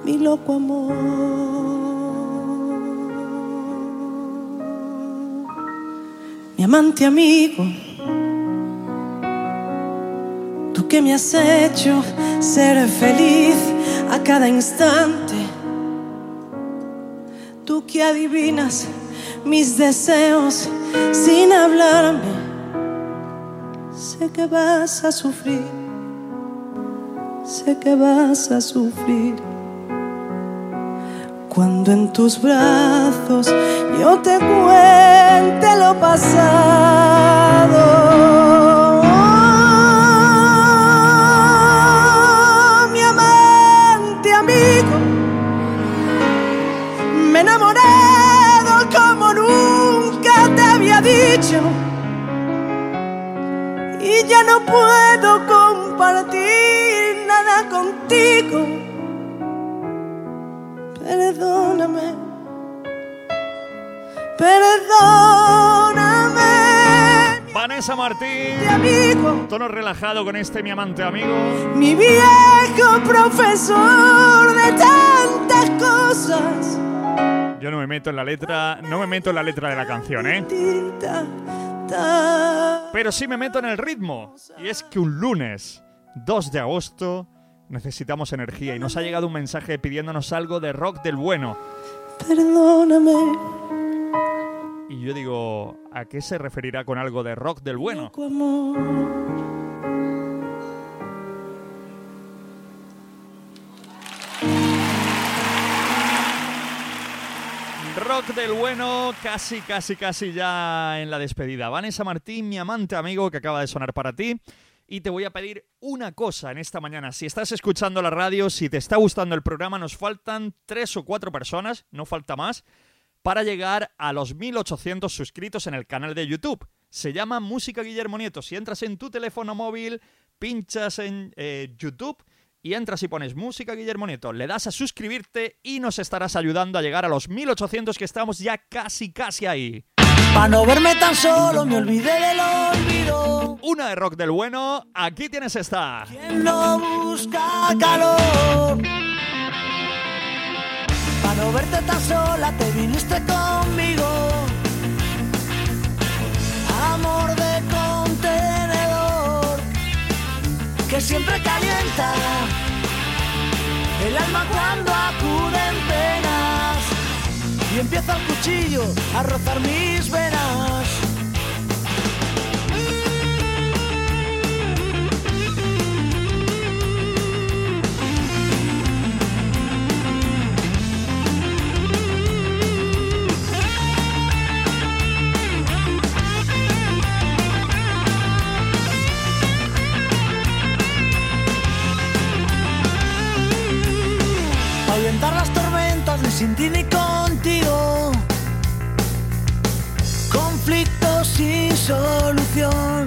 mi loco amor, mi amante amigo. Que me has hecho ser feliz a cada instante. Tú que adivinas mis deseos sin hablarme. Sé que vas a sufrir. Sé que vas a sufrir. Cuando en tus brazos yo te cuente lo pasado. Puedo compartir nada contigo. Perdóname, perdóname, Vanessa Martín. amigo. Tono relajado con este mi amante amigo. mi viejo profesor de tantas cosas. Yo no me meto en la letra, no me meto en la letra de la canción, ¿eh? Pero sí me meto en el ritmo. Y es que un lunes, 2 de agosto, necesitamos energía y nos ha llegado un mensaje pidiéndonos algo de rock del bueno. Perdóname, Y yo digo, ¿a qué se referirá con algo de rock del bueno? Rock del bueno, casi, casi, casi ya en la despedida. Vanessa Martín, mi amante amigo que acaba de sonar para ti. Y te voy a pedir una cosa en esta mañana. Si estás escuchando la radio, si te está gustando el programa, nos faltan tres o cuatro personas, no falta más, para llegar a los 1800 suscritos en el canal de YouTube. Se llama Música Guillermo Nieto. Si entras en tu teléfono móvil, pinchas en eh, YouTube y entras y pones Música Guillermo Nieto, le das a suscribirte y nos estarás ayudando a llegar a los 1800 que estamos ya casi, casi ahí. Pa' no verme tan solo, me olvidé del olvido. Una de rock del bueno, aquí tienes esta. Quien no busca calor. Pa' no verte tan sola, te viniste conmigo. Siempre calienta el alma cuando acuden penas. Y empieza el cuchillo a rozar mis venas. Ni sin ti ni contigo. Conflictos sin solución.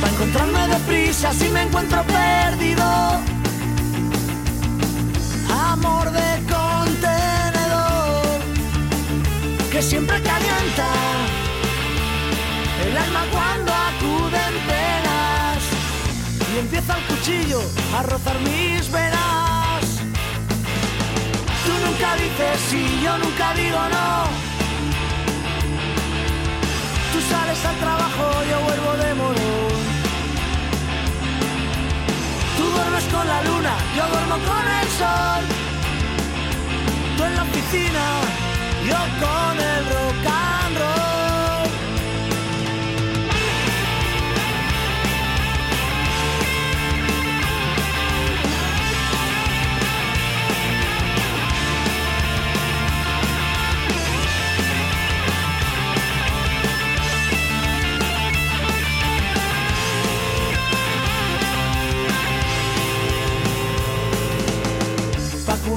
Para encontrarme deprisa si me encuentro perdido. Amor de contenedor. que siempre calienta el alma cuando acuden penas y empieza el cuchillo a rozar mis venas. Nunca dices sí, yo nunca digo no. Tú sales al trabajo, yo vuelvo de morón. Tú duermes con la luna, yo duermo con el sol. Tú en la oficina, yo con el rock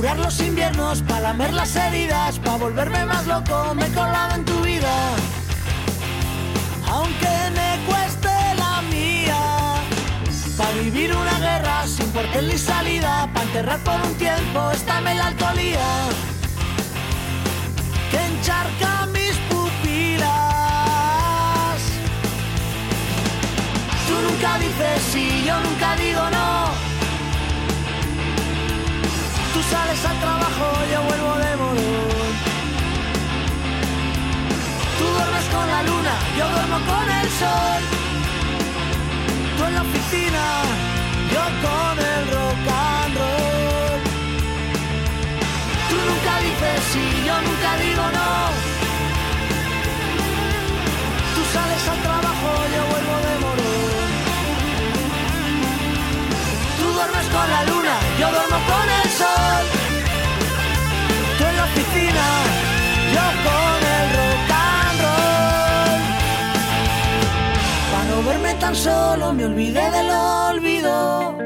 curar los inviernos, pa' lamer las heridas, pa' volverme más loco, me he colado en tu vida. Aunque me cueste la mía, pa' vivir una guerra sin cuartel ni salida, pa' enterrar por un tiempo esta melancolía que encharca mis pupilas. Tú nunca dices sí, yo nunca digo no. Sales al trabajo, yo vuelvo de morón. Tú duermes con la luna, yo duermo con el sol. Tú en la oficina, yo con el rock and roll. Tú nunca dices sí, yo nunca digo no. Tan solo, me olvidé del olvido.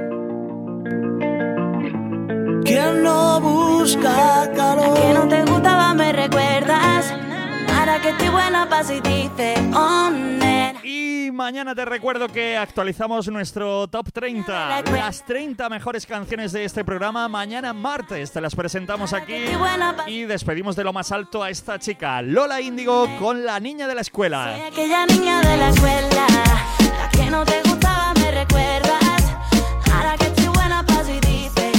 Quien no busca calor. Que no te gustaba, me recuerdas. Ahora que estoy buena, pasa y dice, oh. Y mañana te recuerdo que actualizamos nuestro top 30. Las 30 mejores canciones de este programa. Mañana martes te las presentamos aquí. Y despedimos de lo más alto a esta chica, Lola Índigo, con la niña de la escuela. Aquella niña de la escuela, la que no te gustaba, me recuerdas. Ahora que estoy buena, pasa y dice,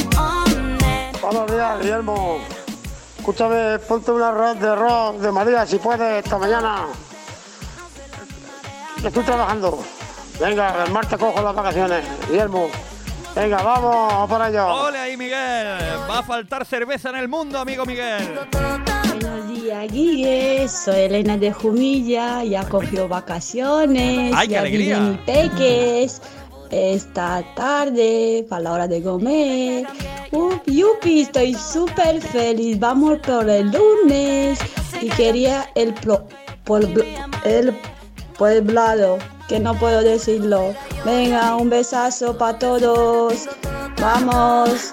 nena. Buenos días, Guillermo. Escúchame, ponte una red de rock de María si puedes esta mañana. Estoy trabajando. Venga, el martes cojo las vacaciones, Guillermo. Venga, vamos por ello. ¡Ole ahí, Miguel! Va a faltar cerveza en el mundo, amigo Miguel. Buenos días, Guille. Soy Elena de Jumilla. Ya cogió vacaciones. ¡Ay, qué ya alegría! vienen mis peques. Esta tarde, para la hora de comer. Up, yupi, estoy súper feliz. Vamos por el lunes. Y quería el, pro- pueblo- el pueblado, que no puedo decirlo. Venga, un besazo para todos. Vamos.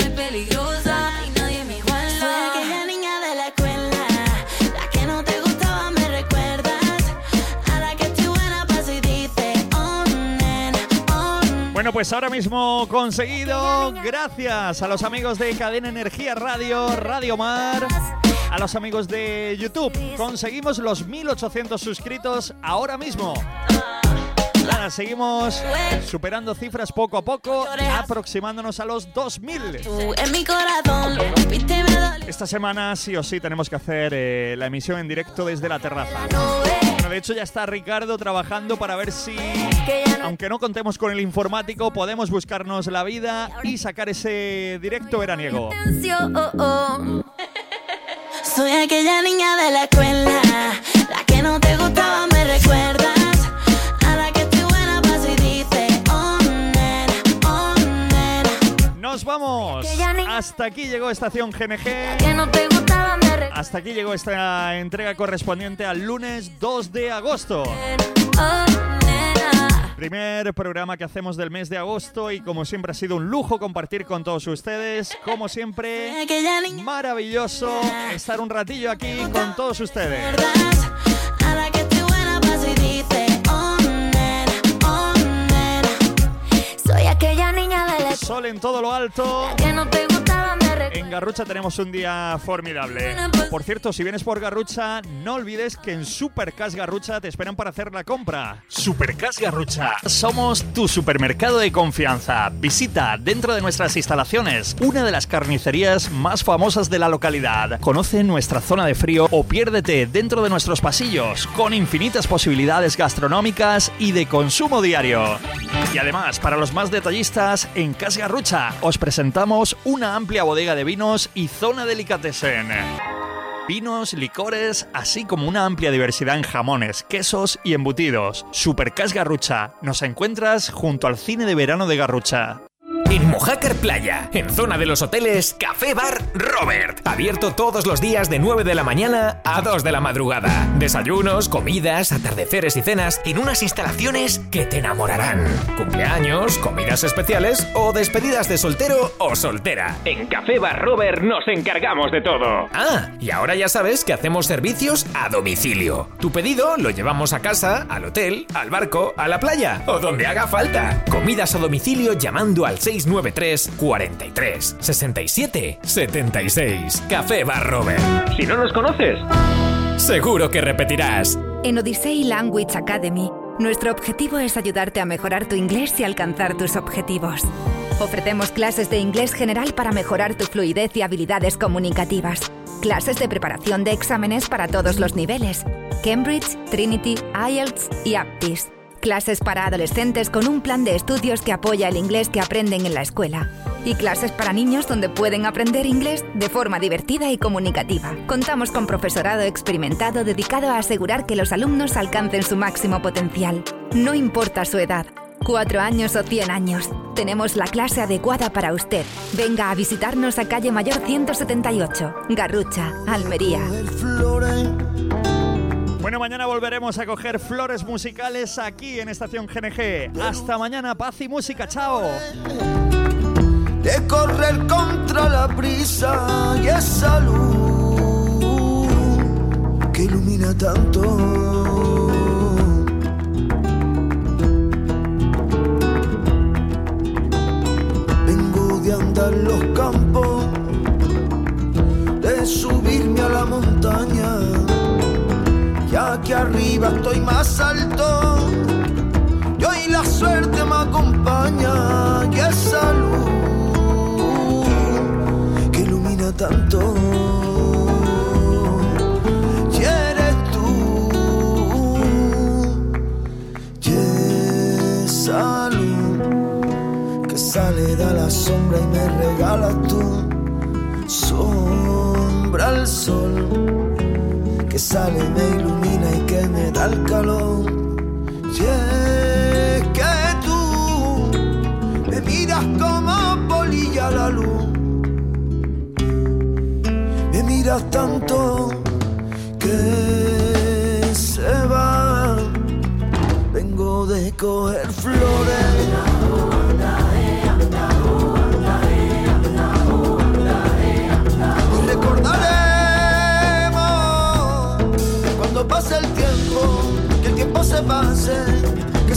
peligrosa y nadie me iguala. Soy aquella niña de la escuela, la que no te gustaba, me recuerdas. Ahora que estoy buena, paso y dice, oh, nena, oh, Bueno, pues ahora mismo conseguido, gracias a los amigos de Cadena Energía Radio, Radio Mar, a los amigos de YouTube. Conseguimos los 1800 suscritos ahora mismo. Seguimos superando cifras poco a poco, aproximándonos a los 2000. Tú en mi corazón, viste me dolió. Esta semana sí o sí tenemos que hacer eh, la emisión en directo desde la terraza. Bueno, de hecho ya está Ricardo trabajando para ver si, aunque no contemos con el informático, podemos buscarnos la vida y sacar ese directo veraniego. Soy aquella niña de la escuela, la que no te gustaba, me recuerdas. Nos vamos. Hasta aquí llegó Estación GNG. Hasta aquí llegó esta entrega correspondiente al lunes 2 de agosto. Primer programa que hacemos del mes de agosto y como siempre ha sido un lujo compartir con todos ustedes. Como siempre, maravilloso estar un ratillo aquí con todos ustedes. Aquella niña Sol en todo lo alto. que no te. En Garrucha tenemos un día formidable. Por cierto, si vienes por Garrucha, no olvides que en Supercas Garrucha te esperan para hacer la compra. Supercas Garrucha. Somos tu supermercado de confianza. Visita dentro de nuestras instalaciones una de las carnicerías más famosas de la localidad. Conoce nuestra zona de frío o piérdete dentro de nuestros pasillos con infinitas posibilidades gastronómicas y de consumo diario. Y además, para los más detallistas, en Cas Garrucha os presentamos una amplia bodega de vinos y zona delicatessen. Vinos, licores, así como una amplia diversidad en jamones, quesos y embutidos. Supercas Garrucha. Nos encuentras junto al cine de verano de Garrucha. En Mojácar Playa, en zona de los hoteles Café Bar Robert. Abierto todos los días de 9 de la mañana a 2 de la madrugada. Desayunos, comidas, atardeceres y cenas en unas instalaciones que te enamorarán. Cumpleaños, comidas especiales o despedidas de soltero o soltera. En Café Bar Robert nos encargamos de todo. Ah, y ahora ya sabes que hacemos servicios a domicilio. Tu pedido lo llevamos a casa, al hotel, al barco, a la playa o donde haga falta. Comidas a domicilio llamando al 693 43 67 76. Café Bar Robert. Si no nos conoces, seguro que repetirás. En Odyssey Language Academy, nuestro objetivo es ayudarte a mejorar tu inglés y alcanzar tus objetivos. Ofrecemos clases de inglés general para mejorar tu fluidez y habilidades comunicativas. Clases de preparación de exámenes para todos los niveles. Cambridge, Trinity, IELTS y Aptis. Clases para adolescentes con un plan de estudios que apoya el inglés que aprenden en la escuela. Y clases para niños donde pueden aprender inglés de forma divertida y comunicativa. Contamos con profesorado experimentado dedicado a asegurar que los alumnos alcancen su máximo potencial. No importa su edad. Cuatro años o cien años. Tenemos la clase adecuada para usted. Venga a visitarnos a calle Mayor 178, Garrucha, Almería. Bueno, mañana volveremos a coger flores musicales aquí en Estación GNG. Hasta mañana, paz y música, chao. de correr contra la prisa y esa luz que ilumina tanto. Vengo de andar los campos, de subirme a la montaña, arriba estoy más alto. Y la suerte me acompaña y esa luz que ilumina tanto. Y eres tú, esa luz que sale de la sombra y me regalas tú. Sombra al sol que sale, me ilumina y que me da el calor. Y es que tú me miras como polilla a la luz. Me miras tanto que se va. Vengo de coger flores.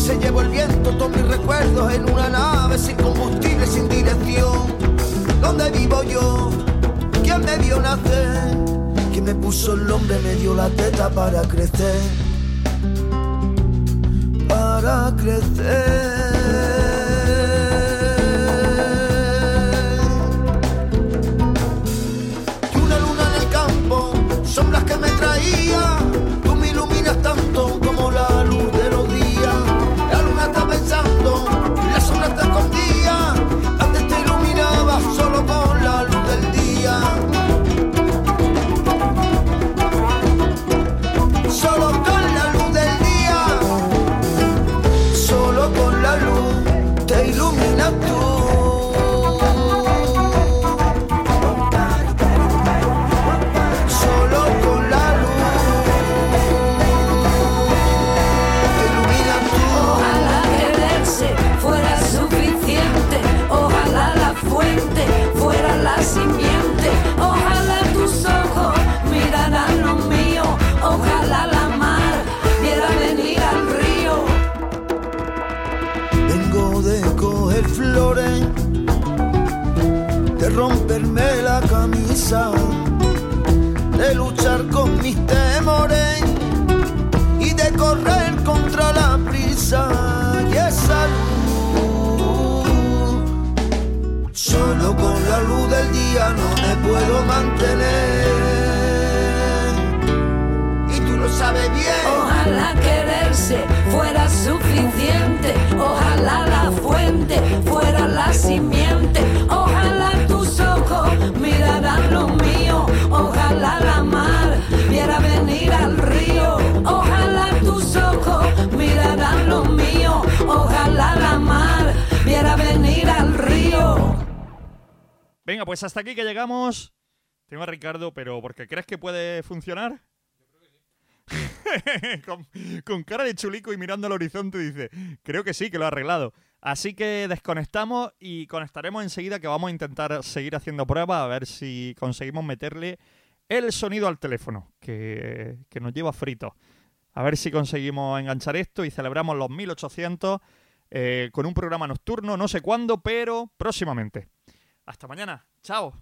Se llevó el viento todos mis recuerdos en una nave sin combustible, sin dirección. ¿Dónde vivo yo? ¿Quién me vio nacer? ¿Quién me puso el nombre, me dio la teta para crecer? para crecer. De luchar con mis temores y de correr contra la prisa y esa luz. Solo con la luz del día no me puedo mantener. Y tú lo sabes bien. Ojalá quererse fuera suficiente, ojalá la fuente fuera la simiente, ojalá la mar viera venir al río. Venga, pues hasta aquí que llegamos. Tengo a Ricardo, pero ¿porque crees que puede funcionar? con, con cara de chulico y mirando al horizonte dice, creo que sí, que lo ha arreglado. Así que desconectamos y conectaremos enseguida que vamos a intentar seguir haciendo pruebas a ver si conseguimos meterle el sonido al teléfono, que, que nos lleva frito. A ver si conseguimos enganchar esto y celebramos los 1800 eh, con un programa nocturno, no sé cuándo, pero próximamente. Hasta mañana. Chao.